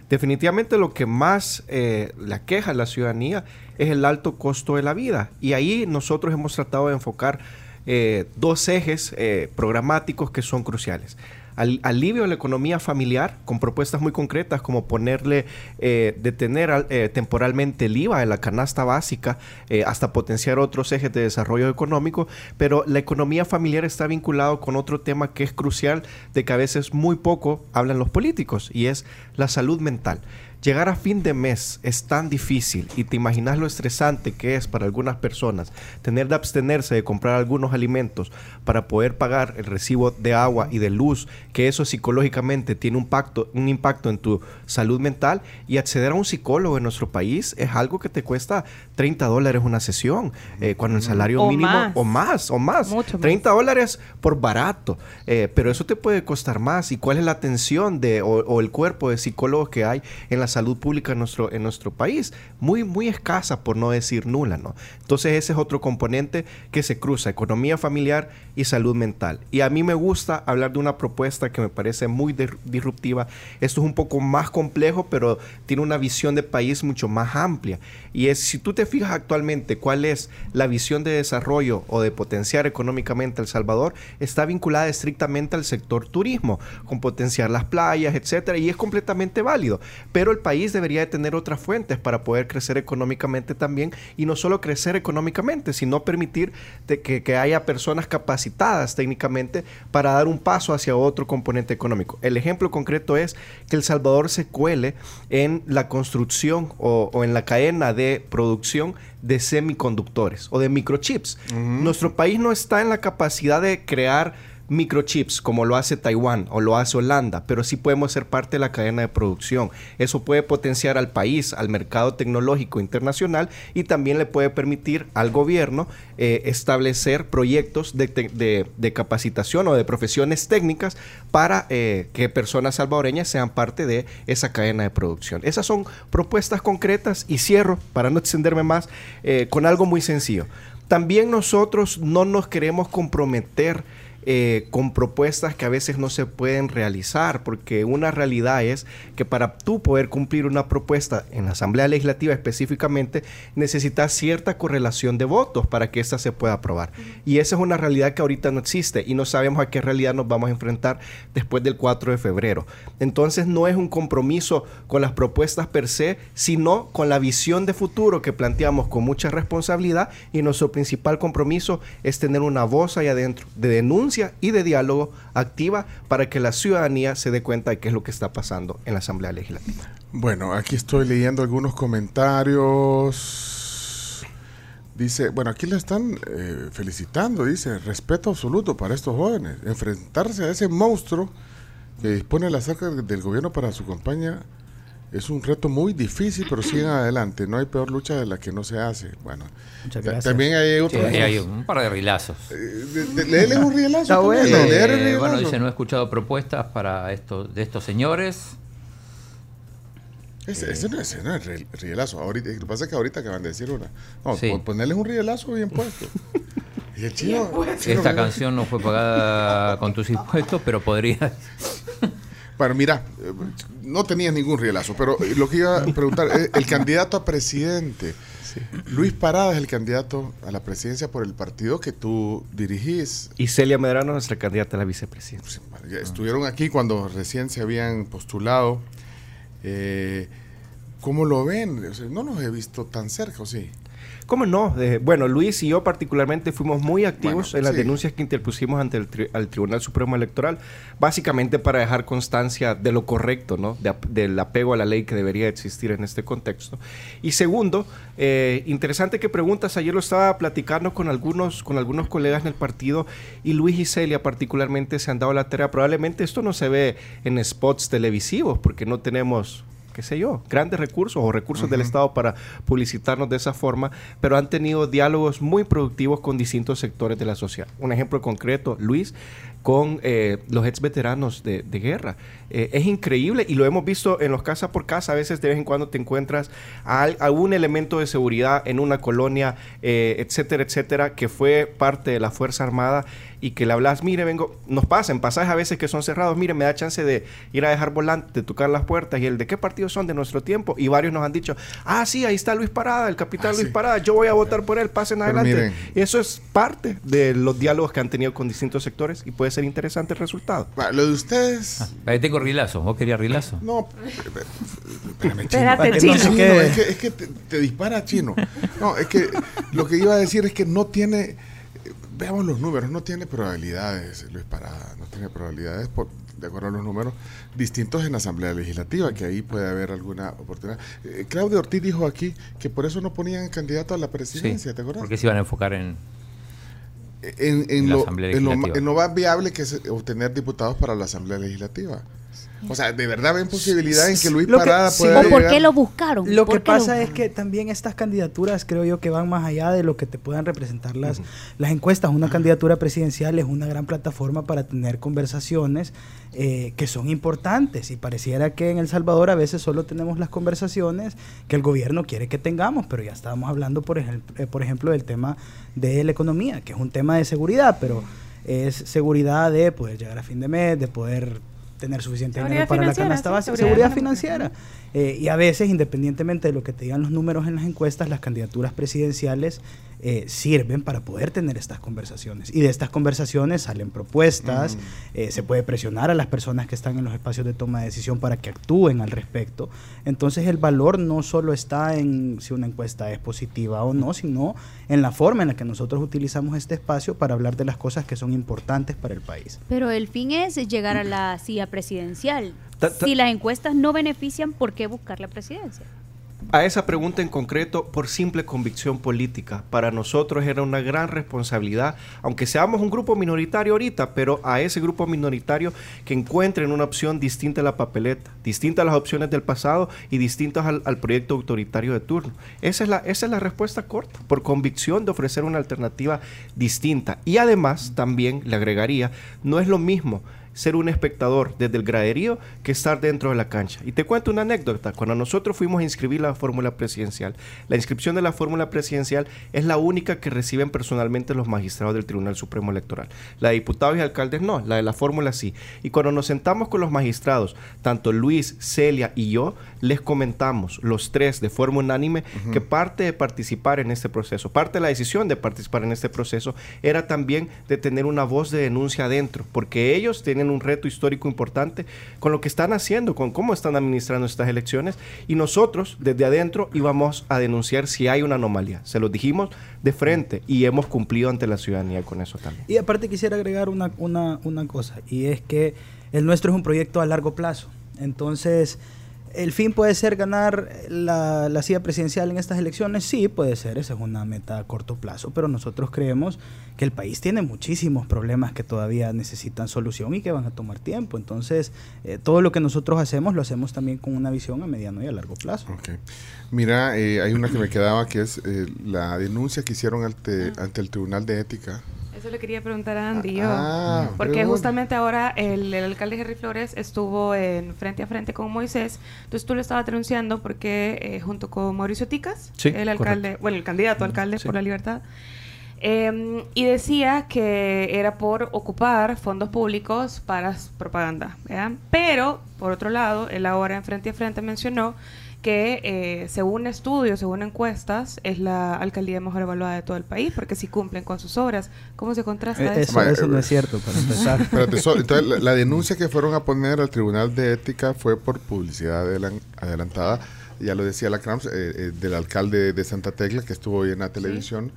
Definitivamente lo que más eh, la queja a la ciudadanía es el alto costo de la vida. Y ahí nosotros hemos tratado de enfocar eh, dos ejes eh, programáticos que son cruciales alivio de la economía familiar con propuestas muy concretas como ponerle, eh, detener eh, temporalmente el IVA en la canasta básica eh, hasta potenciar otros ejes de desarrollo económico, pero la economía familiar está vinculado con otro tema que es crucial de que a veces muy poco hablan los políticos y es la salud mental. Llegar a fin de mes es tan difícil y te imaginas lo estresante que es para algunas personas tener de abstenerse de comprar algunos alimentos para poder pagar el recibo de agua y de luz, que eso psicológicamente tiene un, pacto, un impacto en tu salud mental. Y acceder a un psicólogo en nuestro país es algo que te cuesta 30 dólares una sesión, eh, cuando el salario mínimo o más, o más, 30 dólares por barato, eh, pero eso te puede costar más. Y cuál es la atención de, o, o el cuerpo de psicólogos que hay en las salud pública en nuestro, en nuestro país. Muy, muy escasa, por no decir nula, ¿no? Entonces ese es otro componente que se cruza, economía familiar y salud mental. Y a mí me gusta hablar de una propuesta que me parece muy disruptiva. Esto es un poco más complejo, pero tiene una visión de país mucho más amplia. Y es, si tú te fijas actualmente cuál es la visión de desarrollo o de potenciar económicamente El Salvador, está vinculada estrictamente al sector turismo, con potenciar las playas, etcétera, y es completamente válido. Pero el país debería de tener otras fuentes para poder crecer económicamente también y no solo crecer económicamente, sino permitir que, haya personas capacitadas técnicamente para dar un paso hacia otro componente económico. El ejemplo concreto es que El Salvador se cuele en la construcción o, o en la cadena de producción de semiconductores o de microchips. Nuestro país no está en la capacidad de crear microchips como lo hace Taiwán o lo hace Holanda, pero sí podemos ser parte de la cadena de producción. Eso puede potenciar al país, al mercado tecnológico internacional y también le puede permitir al gobierno eh, establecer proyectos de, capacitación o de profesiones técnicas para eh, que personas salvadoreñas sean parte de esa cadena de producción. Esas son propuestas concretas y cierro, para no extenderme más, eh, con algo muy sencillo. También nosotros no nos queremos comprometer eh, con propuestas que a veces no se pueden realizar, porque una realidad es que para tú poder cumplir una propuesta en la Asamblea Legislativa específicamente, necesitas cierta correlación de votos para que ésta se pueda aprobar. Y esa es una realidad que ahorita no existe y no sabemos a qué realidad nos vamos a enfrentar después del 4 de febrero. Entonces no es un compromiso con las propuestas per se, sino con la visión de futuro que planteamos con mucha responsabilidad y nuestro principal compromiso es tener una voz ahí adentro de denuncia y de diálogo activa para que la ciudadanía se dé cuenta de qué es lo que está pasando en la Asamblea Legislativa. Bueno, aquí estoy leyendo algunos comentarios. Dice, bueno, aquí le están eh, felicitando, dice, respeto absoluto para estos jóvenes. Enfrentarse a ese monstruo que dispone la cerca del gobierno para su campaña es un reto muy difícil, pero siguen adelante. No hay peor lucha de la que no se hace. Bueno, también hay otro. hay un par de rilazos. Eh, un rielazo. Está bueno. Eh, bueno, dice, no he escuchado propuestas para esto, de estos señores. Ese, no, es, no es rielazo. Ahorita, lo que pasa es que ahorita acaban de decir una. No, ponerles un rielazo bien puesto. y el chino, Esta canción no fue pagada con tus impuestos, pero podría. Bueno, mira, no tenías ningún rielazo, pero lo que iba a preguntar, eh, el candidato a presidente, Luis Parada es el candidato a la presidencia por el partido que tú dirigís. Y Celia Medrano, nuestra candidata a la vicepresidencia. estuvieron aquí cuando recién se habían postulado. Eh, ¿Cómo lo ven? no los he visto tan cerca, ¿o sí? ¿Cómo no? bueno, Luis y yo particularmente fuimos muy activos en las denuncias que interpusimos ante el Tribunal Supremo Electoral, básicamente para dejar constancia de lo correcto, ¿no? del apego a la ley que debería existir en este contexto. Y segundo, eh, interesante que preguntas, ayer lo estaba platicando con algunos, con algunos colegas en el partido y Luis y Celia particularmente se han dado la tarea, probablemente esto no se ve en spots televisivos porque no tenemos qué sé yo, grandes recursos o recursos del Estado para publicitarnos de esa forma, pero han tenido diálogos muy productivos con distintos sectores de la sociedad. Un ejemplo concreto, Luis, con eh, los ex veteranos de, guerra. Eh, es increíble y lo hemos visto en los casa por casa. A veces de vez en cuando te encuentras a, algún elemento de seguridad en una colonia, eh, etcétera, etcétera, que fue parte de la Fuerza Armada y que le hablas, mire, vengo, nos pasa en pasajes a veces que son cerrados, mire, me da chance de ir a dejar volante, de tocar las puertas y el de qué partido son de nuestro tiempo. Y varios nos han dicho, ah, sí, ahí está Luis Parada, el capitán ah, Luis Parada, yo voy a votar por él, pasen adelante. Y eso es parte de los diálogos que han tenido con distintos sectores y puede ser interesante el resultado. lo de ustedes. Ah, ahí tengo rilazo, ¿vos querías rilazo? No, espérame, chino. es que, es que te, te dispara chino. No, es que lo que iba a decir es que no tiene veamos los números, no tiene probabilidades, Luis Parada, no tiene probabilidades de acuerdo a los números distintos en la Asamblea Legislativa, que ahí puede haber alguna oportunidad. Eh, Claudio Ortiz dijo aquí que por eso no ponían candidato a la presidencia, ¿te acuerdas? Porque se iban a enfocar en, en, lo, en, lo, más viable que es obtener diputados para la Asamblea Legislativa. O sea, ¿de verdad ven posibilidad en que Luis Parada pueda ¿O por qué lo buscaron? Lo que pasa es que también estas candidaturas creo yo que van más allá de lo que te puedan representar las, las encuestas. Una candidatura presidencial es una gran plataforma para tener conversaciones eh, que son importantes. Y pareciera que en El Salvador a veces solo tenemos las conversaciones que el gobierno quiere que tengamos, pero ya estábamos hablando, por, ejemplo, eh, por ejemplo, del tema de la economía, que es un tema de seguridad, pero es seguridad de poder llegar a fin de mes, de poder tener suficiente dinero para la canasta básica, seguridad, financiera. Eh, y a veces, independientemente de lo que te digan los números en las encuestas, las candidaturas presidenciales eh, sirven para poder tener estas conversaciones. Y de estas conversaciones salen propuestas, eh, se puede presionar a las personas que están en los espacios de toma de decisión para que actúen al respecto. Entonces el valor no solo está en si una encuesta es positiva o no, sino en la forma en la que nosotros utilizamos este espacio para hablar de las cosas que son importantes para el país. Pero el fin es llegar a la silla presidencial. Si las encuestas no benefician, ¿por qué buscar la presidencia? A esa pregunta en concreto por simple convicción política. Para nosotros era una gran responsabilidad, aunque seamos un grupo minoritario ahorita, pero a ese grupo minoritario que encuentren una opción distinta a la papeleta, distinta a las opciones del pasado y distintas al, proyecto autoritario de turno. Esa es, la, esa es la respuesta corta, por convicción de ofrecer una alternativa distinta. Y además, también le agregaría, no es lo mismo ser un espectador desde el graderío que estar dentro de la cancha. Y te cuento una anécdota. Cuando nosotros fuimos a inscribir la fórmula presidencial, la inscripción de la fórmula presidencial es la única que reciben personalmente los magistrados del Tribunal Supremo Electoral. La de diputados y alcaldes no, la de la fórmula sí. Y cuando nos sentamos con los magistrados, tanto Luis, Celia y yo, les comentamos, los tres de forma unánime, que parte de participar en este proceso, parte de la decisión de participar en este proceso, era también de tener una voz de denuncia adentro, porque ellos tienen un reto histórico importante con lo que están haciendo, con cómo están administrando estas elecciones y nosotros desde adentro íbamos a denunciar si hay una anomalía. Se lo dijimos de frente y hemos cumplido ante la ciudadanía con eso también. Y aparte quisiera agregar una, una, una cosa y es que el nuestro es un proyecto a largo plazo. Entonces, ¿El fin puede ser ganar la, la, silla presidencial en estas elecciones? Sí, puede ser, esa es una meta a corto plazo, pero nosotros creemos que el país tiene muchísimos problemas que todavía necesitan solución y que van a tomar tiempo. Entonces, eh, todo lo que nosotros hacemos lo hacemos también con una visión a mediano y a largo plazo. Okay. Mira, eh, hay una que me quedaba que es eh, la denuncia que hicieron ante, ante el Tribunal de Ética eso le quería preguntar a Andy yo. Ah, porque justamente ahora el, alcalde Henry Flores estuvo en frente a frente con Moisés. Entonces tú lo estabas denunciando porque eh, junto con Mauricio Ticas, el alcalde, bueno, el candidato alcalde por la libertad, em, y decía que era por ocupar fondos públicos para propaganda. Pero, por otro lado, él ahora en frente a frente mencionó que eh, según estudios, según encuestas, es la alcaldía mejor evaluada de todo el país, porque si cumplen con sus obras, ¿cómo se contrasta eh, eso? Eso, no es cierto, para empezar. entonces, la, denuncia que fueron a poner al Tribunal de Ética fue por publicidad adelantada, ya lo decía la CRAMS, eh, del alcalde de Santa Tecla, que estuvo hoy en la televisión.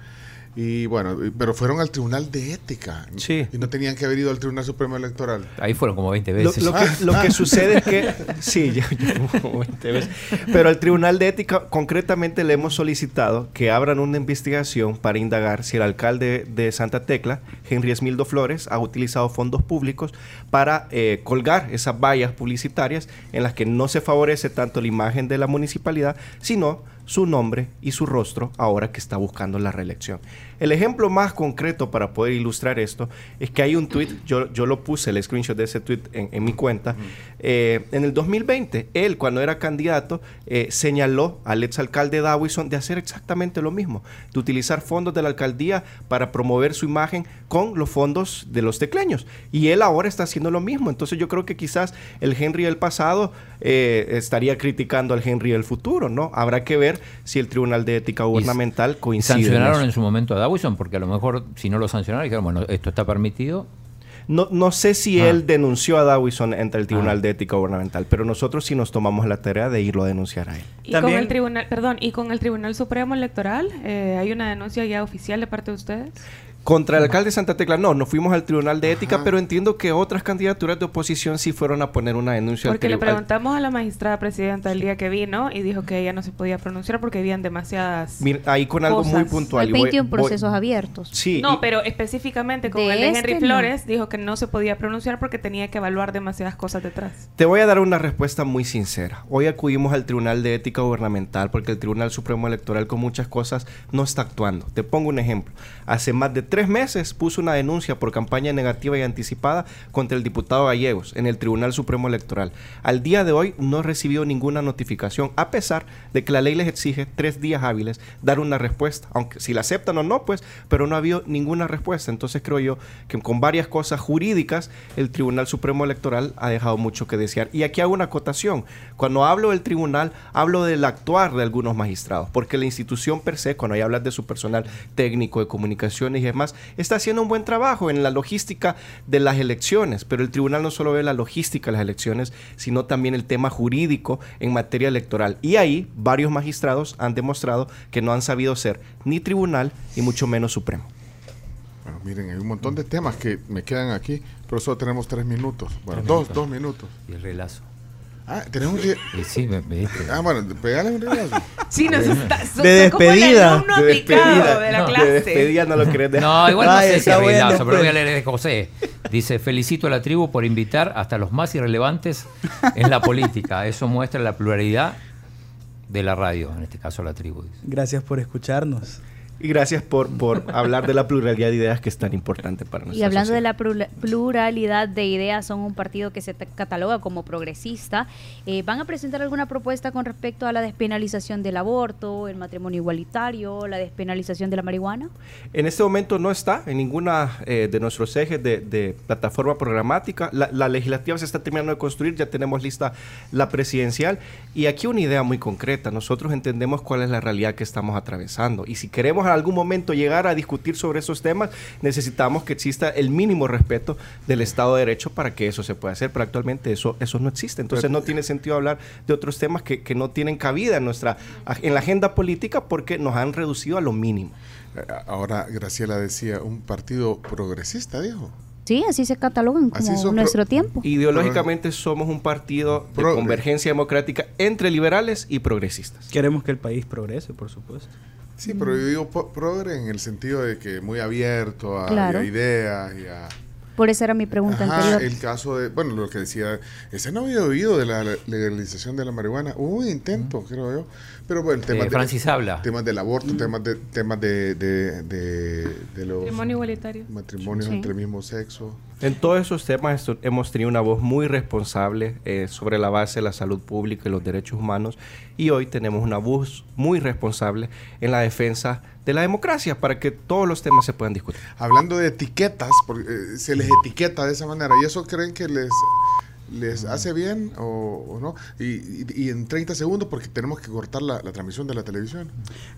Y bueno, pero fueron al Tribunal de Ética. Sí. Y no tenían que haber ido al Tribunal Supremo Electoral. Ahí fueron como 20 Lo, veces. lo que, lo que sucede es que, sí, yo, yo como 20 veces. pero al Tribunal de Ética concretamente le hemos solicitado que abran una investigación para indagar si el alcalde de Santa Tecla, Henry Esmildo Flores, ha utilizado fondos públicos para eh, colgar esas vallas publicitarias en las que no se favorece tanto la imagen de la municipalidad, sino su nombre y su rostro ahora que está buscando la reelección. El ejemplo más concreto para poder ilustrar esto es que hay un tweet, yo, yo lo puse, el screenshot de ese tweet en, en mi cuenta, eh, en el 2020, él cuando era candidato eh, señaló al exalcalde Dawison de hacer exactamente lo mismo, de utilizar fondos de la alcaldía para promover su imagen con los fondos de los tecleños. Y él ahora está haciendo lo mismo. Entonces yo creo que quizás el Henry del pasado eh, estaría criticando al Henry del futuro, ¿no? Habrá que ver si el Tribunal de Ética Gubernamental coincide. en sancionaron en su momento a Dawson, porque a lo mejor si no lo sancionaron, dijeron, bueno, esto está permitido. No, no sé si Ah. él denunció a Dawison ante el Tribunal Ah. de Ética Gubernamental, pero nosotros sí nos tomamos la tarea de irlo a denunciar a él. Y También- con el tribunal, perdón, y con el Tribunal Supremo Electoral, eh, ¿hay una denuncia ya oficial de parte de ustedes? Contra el alcalde de Santa Tecla, no, no fuimos al Tribunal de Ética, Ajá. pero entiendo que otras candidaturas de oposición sí fueron a poner una denuncia Porque le al preguntamos a la magistrada presidenta el día que vino y dijo que ella no se podía pronunciar porque habían demasiadas... Mira, ahí con algo muy cosas. puntual. Hay y voy- 21 voy- procesos abiertos. Sí. No, pero específicamente con De el de Henry este, no. Flores dijo que no se podía pronunciar porque tenía que evaluar demasiadas cosas detrás. Te voy a dar una respuesta muy sincera. Hoy acudimos al Tribunal de Ética Gubernamental porque el Tribunal Supremo Electoral con muchas cosas no está actuando. Te pongo un ejemplo. Hace más de tres meses puso una denuncia por campaña negativa y anticipada contra el diputado Gallegos en el Tribunal Supremo Electoral. Al día de hoy no recibió ninguna notificación, a pesar de que la ley les exige tres días hábiles dar una respuesta. Aunque si la aceptan o no, pues, pero no ha habido ninguna respuesta. Entonces creo yo que con varias cosas jurídicas el Tribunal Supremo Electoral ha dejado mucho que desear. Y aquí hago una acotación. Cuando hablo del tribunal, hablo del actuar de algunos magistrados, porque la institución per se, cuando hay hablas de su personal técnico, de comunicaciones y demás, está haciendo un buen trabajo en la logística de las elecciones, pero el tribunal no solo ve la logística de las elecciones, sino también el tema jurídico en materia electoral. Y ahí varios magistrados han demostrado que no han sabido ser ni tribunal y mucho menos supremo. Bueno, miren, hay un montón de temas que me quedan aquí, pero solo tenemos tres minutos. Bueno, Tres dos, minutos. dos minutos. Y el relazo. Ah, tenemos Y sí, me, me- Ah, bueno, pegale un relazo. Sí, nos está, so- De son como el despedida. aplicado de la No, de clase. De despedida no lo querés dejar. No, igual no Ay, sé si es relazo, pero voy a pues. leer de José. Dice, felicito a la tribu por invitar hasta los más irrelevantes en la política. Eso muestra la pluralidad de la radio, en este caso la tribu. dice. Gracias por escucharnos. Y gracias por, por hablar de la pluralidad de ideas que es tan importante para nosotros. Y hablando de la plura- pluralidad de ideas, son un partido que se cataloga como progresista. Eh, ¿Van a presentar alguna propuesta con respecto a la despenalización del aborto, el matrimonio igualitario, la despenalización de la marihuana? En este momento no está en ninguna eh, de nuestros ejes de, de plataforma programática. La, la legislativa se está terminando de construir, ya tenemos lista la presidencial. Y aquí una idea muy concreta. Nosotros entendemos cuál es la realidad que estamos atravesando. Y si queremos en algún momento llegar a discutir sobre esos temas, necesitamos que exista el mínimo respeto del Estado de Derecho para que eso se pueda hacer. Pero actualmente eso, eso no existe. Entonces no tiene sentido hablar de otros temas que, que no tienen cabida en, nuestra, en la agenda política porque nos han reducido a lo mínimo. Ahora Graciela decía, un partido progresista, dijo. Sí, así se catalogan como nuestro tiempo. Ideológicamente somos un partido de convergencia democrática entre liberales y progresistas. Queremos que el país progrese, por supuesto. Sí, pero yo digo progre en el sentido de que muy abierto a, Claro. a ideas y a... Por eso era mi pregunta Ajá, anterior. el caso de, bueno, lo que decía, ese no había oído de la legalización de la marihuana. Hubo un intento, creo yo. Pero bueno, temas, Eh, Francis habla. temas del aborto, temas de temas de, de, de, de los Matrimonio igualitario. matrimonios Sí. entre el mismo sexo. En todos esos temas esto- hemos tenido una voz muy responsable eh, sobre la base de la salud pública y los derechos humanos y hoy tenemos una voz muy responsable en la defensa de la democracia para que todos los temas se puedan discutir. Hablando de etiquetas, porque eh, se les etiqueta de esa manera, ¿y eso creen que les, les hace bien o, o no? Y, y- y en 30 segundos, porque tenemos que cortar la, la transmisión de la televisión.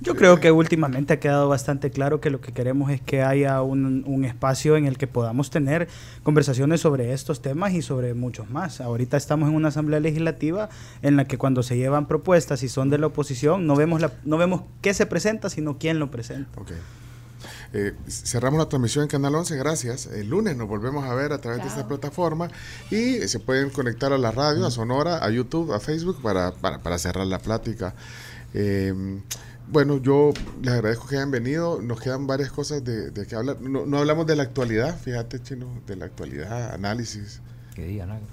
Yo creo que últimamente ha quedado bastante claro que lo que queremos es que haya un, un espacio en el que podamos tener conversaciones sobre estos temas y sobre muchos más. Ahorita estamos en una asamblea legislativa en la que cuando se llevan propuestas y son de la oposición, no vemos, la, no vemos qué se presenta, sino quién lo presenta. Ok. Eh, cerramos la transmisión en Canal 11, gracias. El lunes nos volvemos a ver a través de esta plataforma y se pueden conectar a la radio, a Sonora, a YouTube, a Facebook para, para, cerrar la plática. Eh, bueno, yo les agradezco que hayan venido. Nos quedan varias cosas de, de que hablar. No, no, hablamos de la actualidad, fíjate, Chino, de la actualidad, análisis. Que digan algo.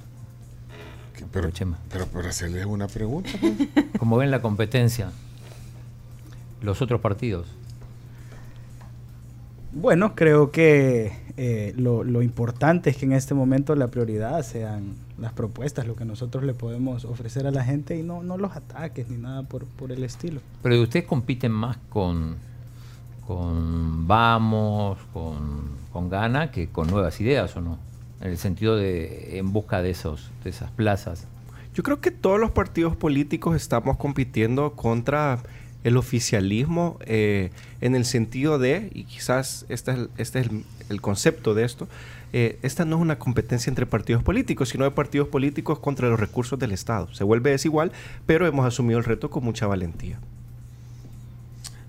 Pero, pero por hacerles una pregunta. Pues. Como ven la competencia, los otros partidos. Bueno, creo que eh, lo, importante es que en este momento la prioridad sean las propuestas, lo que nosotros le podemos ofrecer a la gente y no, no los ataques ni nada por, por el estilo. Pero ustedes compiten más con, con Vamos, con, con Gana, que con nuevas ideas, ¿o no? En el sentido de en busca de, esos, de esas plazas. Yo creo que todos los partidos políticos estamos compitiendo contra el oficialismo eh, en el sentido de, y quizás este es, este el, concepto de esto, eh, esta no es una competencia entre partidos políticos, sino de partidos políticos contra los recursos del Estado. Se vuelve desigual, pero hemos asumido el reto con mucha valentía.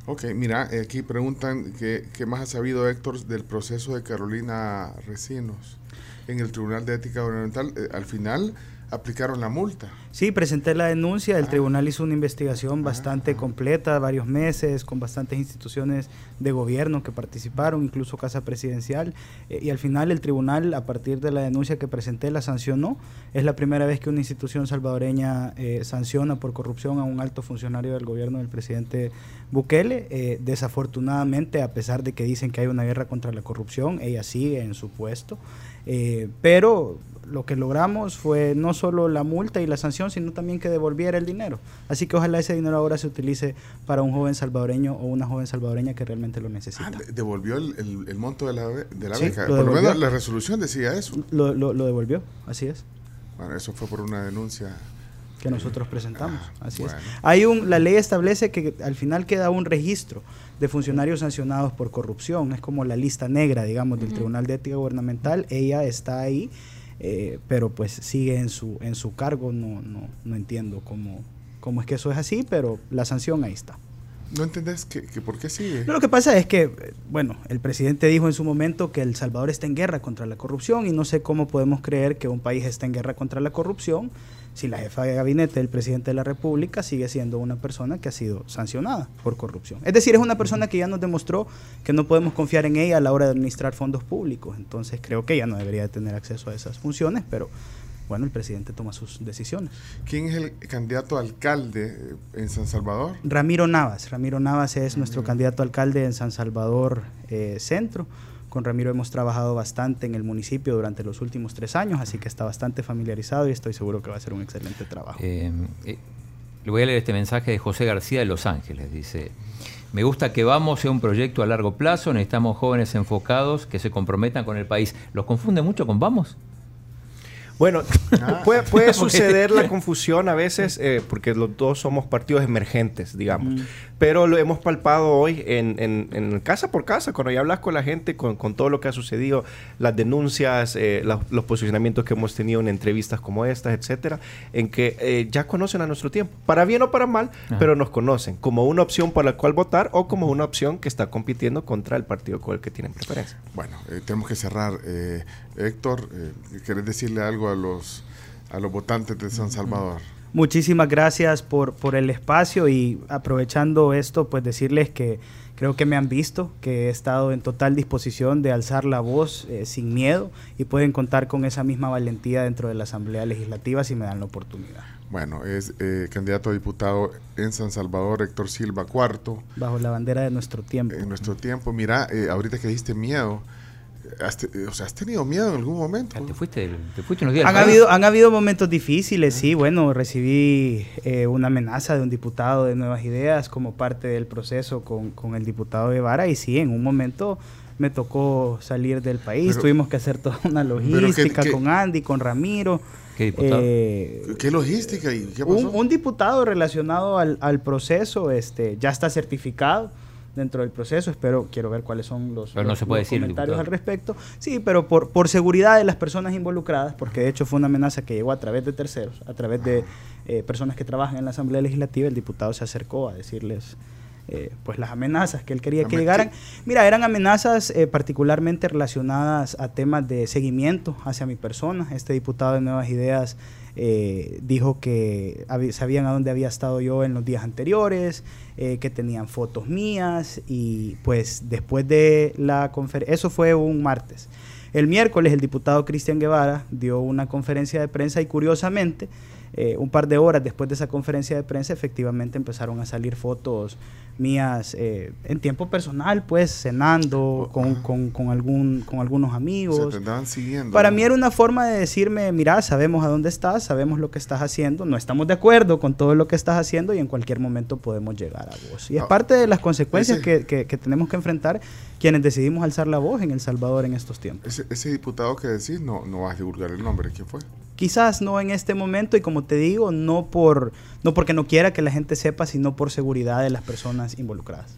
Ok, mira, eh, aquí preguntan qué, qué más ha sabido Héctor del proceso de Carolina Recinos en el Tribunal de Ética Gubernamental. al final aplicaron la multa. Sí, presenté la denuncia, el ah. tribunal hizo una investigación bastante completa, varios meses, con bastantes instituciones de gobierno que participaron, incluso Casa Presidencial, eh, y al final el tribunal, a partir de la denuncia que presenté, la sancionó. Es la primera vez que una institución salvadoreña eh, sanciona por corrupción a un alto funcionario del gobierno del presidente Bukele. Eh, desafortunadamente, a pesar de que dicen que hay una guerra contra la corrupción, ella sigue en su puesto. pero lo que logramos fue no solo la multa y la sanción, sino también que devolviera el dinero. Así que ojalá ese dinero ahora se utilice para un joven salvadoreño o una joven salvadoreña que realmente lo necesita. Ah, devolvió el, monto de la, de la beca. Por lo menos la resolución decía eso. Lo, lo, devolvió, así es. Bueno, eso fue por una denuncia que nosotros presentamos. Ah, así es. Hay un, la ley establece que al final queda un registro de funcionarios sancionados por corrupción. Es como la lista negra, digamos, del Tribunal de Ética Gubernamental. Ella está ahí eh, pero pues sigue en su, en su cargo, no, no, no entiendo cómo, cómo es que eso es así, pero la sanción ahí está. ¿No entendés que, por qué sigue? lo que pasa es que, bueno, el presidente dijo en su momento que El Salvador está en guerra contra la corrupción y no sé cómo podemos creer que un país está en guerra contra la corrupción si la jefa de gabinete del presidente de la República sigue siendo una persona que ha sido sancionada por corrupción. Es decir, es una persona que ya nos demostró que no podemos confiar en ella a la hora de administrar fondos públicos. Entonces creo que ella no debería tener acceso a esas funciones, pero bueno, el presidente toma sus decisiones. ¿Quién es el candidato a alcalde en San Salvador? Ramiro Navas. Ramiro Navas es nuestro candidato a alcalde en San Salvador eh, Centro. Con Ramiro hemos trabajado bastante en el municipio durante los últimos tres años, así que está bastante familiarizado y estoy seguro que va a ser un excelente trabajo. Eh, eh, le voy a leer este mensaje de José García de Los Ángeles. Dice, me gusta que Vamos sea un proyecto a largo plazo, necesitamos jóvenes enfocados que se comprometan con el país. ¿Los confunde mucho con Vamos? Bueno, ah. puede, suceder la confusión a veces eh, porque los dos somos partidos emergentes, digamos. Pero lo hemos palpado hoy en, casa por casa, cuando ya hablas con la gente, con, todo lo que ha sucedido, las denuncias, eh, los posicionamientos que hemos tenido en entrevistas como estas, etcétera, en que eh, ya conocen a nuestro tiempo, para bien o para mal, pero nos conocen como una opción por la cual votar o como una opción que está compitiendo contra el partido con el que tienen preferencia. Bueno, tenemos que cerrar. Héctor, ¿querés decirle algo a los, a los votantes de San Salvador. Muchísimas gracias por, por el espacio y aprovechando esto, pues decirles que creo que me han visto, que he estado en total disposición de alzar la voz eh, sin miedo y pueden contar con esa misma valentía dentro de la Asamblea Legislativa si me dan la oportunidad. Bueno, es eh, candidato a diputado en San Salvador, Héctor Silva, cuarto. Bajo la bandera de nuestro tiempo. En nuestro tiempo. Mira, eh, ahorita que dijiste miedo, Has o sea, ¿has tenido miedo en algún momento? Te fuiste, te fuiste unos días. Han habido, han habido momentos difíciles, sí. Bueno, recibí eh, una amenaza de un diputado de Nuevas Ideas como parte del proceso con, con el diputado Guevara y sí, en un momento me tocó salir del país. Tuvimos que hacer toda una logística con Andy, con Ramiro. ¿Qué diputado? Eh, ¿Qué logística? Y qué pasó? Un, un, diputado relacionado al, al proceso este, ya está certificado dentro del proceso. Espero, quiero ver cuáles son los, comentarios al respecto. Sí, pero por, por seguridad de las personas involucradas, porque de hecho fue una amenaza que llegó a través de terceros, a través de eh, personas que trabajan en la Asamblea Legislativa, el diputado se acercó a decirles eh, pues las amenazas que él quería que llegaran. Mira, eran amenazas eh, particularmente relacionadas a temas de seguimiento hacia mi persona. Este diputado de Nuevas Ideas eh, dijo que sabían a dónde había estado yo en los días anteriores, que tenían fotos mías y pues después de la conferencia, eso fue un martes. El miércoles el diputado Cristian Guevara dio una conferencia de prensa y curiosamente un par de horas después de esa conferencia de prensa efectivamente empezaron a salir fotos mías eh, en tiempo personal, pues cenando con, con, con, algún, con algunos amigos. Se te siguiendo. Para mí era una forma de decirme, mira, sabemos a dónde estás, sabemos lo que estás haciendo, no estamos de acuerdo con todo lo que estás haciendo y en cualquier momento podemos llegar a vos. Y es ah, parte de las consecuencias que, que, tenemos que enfrentar quienes decidimos alzar la voz en El Salvador en estos tiempos. Ese, ese diputado que decís, no, no vas a divulgar el nombre, ¿quién fue? Quizás no en este momento y como te digo, no por no porque no quiera que la gente sepa, sino por seguridad de las personas involucradas.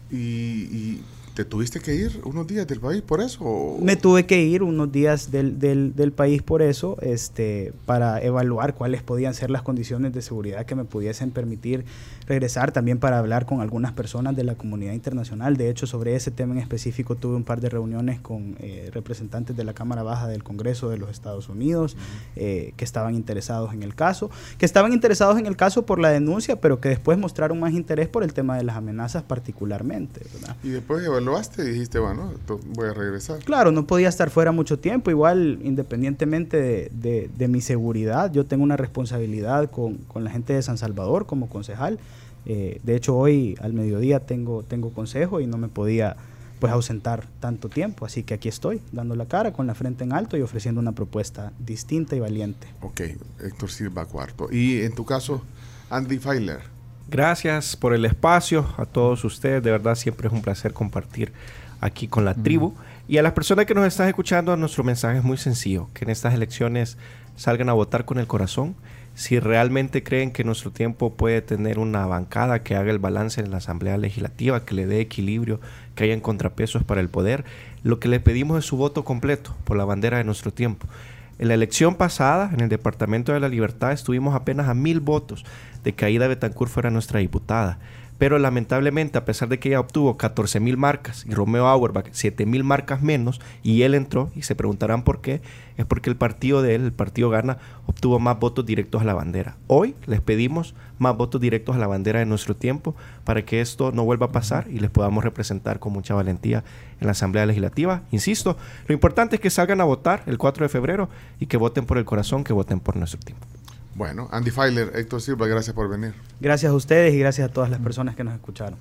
¿Te tuviste que ir unos días del país por eso? Me tuve que ir unos días del, del, del, país por eso, este, para evaluar cuáles podían ser las condiciones de seguridad que me pudiesen permitir regresar, también para hablar con algunas personas de la comunidad internacional. De hecho, sobre ese tema en específico tuve un par de reuniones con eh, representantes de la Cámara Baja del Congreso de los Estados Unidos eh, que estaban interesados en el caso, que estaban interesados en el caso por la denuncia, pero que después mostraron más interés por el tema de las amenazas particularmente. Y después evaluaste y dijiste, bueno, voy a regresar. Claro, no podía estar fuera mucho tiempo, igual independientemente de, mi seguridad, yo tengo una responsabilidad con, la gente de San Salvador como concejal. Eh, de hecho, hoy al mediodía tengo, tengo consejo y no me podía pues ausentar tanto tiempo, así que aquí estoy, dando la cara, con la frente en alto y ofreciendo una propuesta distinta y valiente. Ok, Héctor Silva Cuarto. Y en tu caso, Andy Feiler. Gracias por el espacio a todos ustedes. De verdad, siempre es un placer compartir aquí con la tribu. Y a las personas que nos están escuchando, nuestro mensaje es muy sencillo: que en estas elecciones salgan a votar con el corazón. Si realmente creen que nuestro tiempo puede tener una bancada que haga el balance en la Asamblea Legislativa, que le dé equilibrio, que hayan contrapesos para el poder, lo que le pedimos es su voto completo por la bandera de nuestro tiempo. En la elección pasada, en el Departamento de la Libertad, estuvimos apenas a mil votos de que Aida Betancourt fuera nuestra diputada. Pero lamentablemente, a pesar de que ella obtuvo 14 mil marcas y Romeo Auerbach 7 mil marcas menos, y él entró, y se preguntarán por qué, es porque el partido de él, el partido Gana, obtuvo más votos directos a la bandera. Hoy les pedimos más votos directos a la bandera de nuestro tiempo para que esto no vuelva a pasar y les podamos representar con mucha valentía en la Asamblea Legislativa. Insisto, lo importante es que salgan a votar el 4 de febrero y que voten por el corazón, que voten por nuestro tiempo. Bueno, Andy Feiler, Héctor Silva, gracias por venir. Gracias a ustedes y gracias a todas las personas que nos escucharon.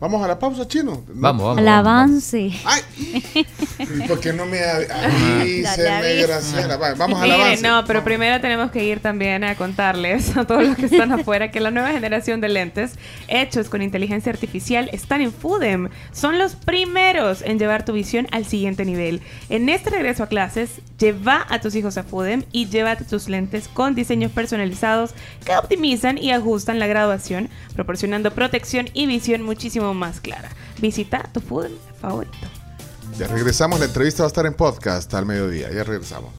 Vamos a la pausa, chino. Vamos, vamos. Al avance. Ay, ¿por qué no me avise, Graciela? Vamos al avance. No, pero primero tenemos que ir también a contarles a todos los que están afuera que la nueva generación de lentes hechos con inteligencia artificial están en Fudem. Son los primeros en llevar tu visión al siguiente nivel. En este regreso a clases, lleva a tus hijos a Fudem y llévate tus lentes con diseños personalizados que optimizan y ajustan la graduación, proporcionando protección y visión muchísimo más clara. Visita tu food favorito. Ya regresamos, la entrevista va a estar en podcast al mediodía, ya regresamos.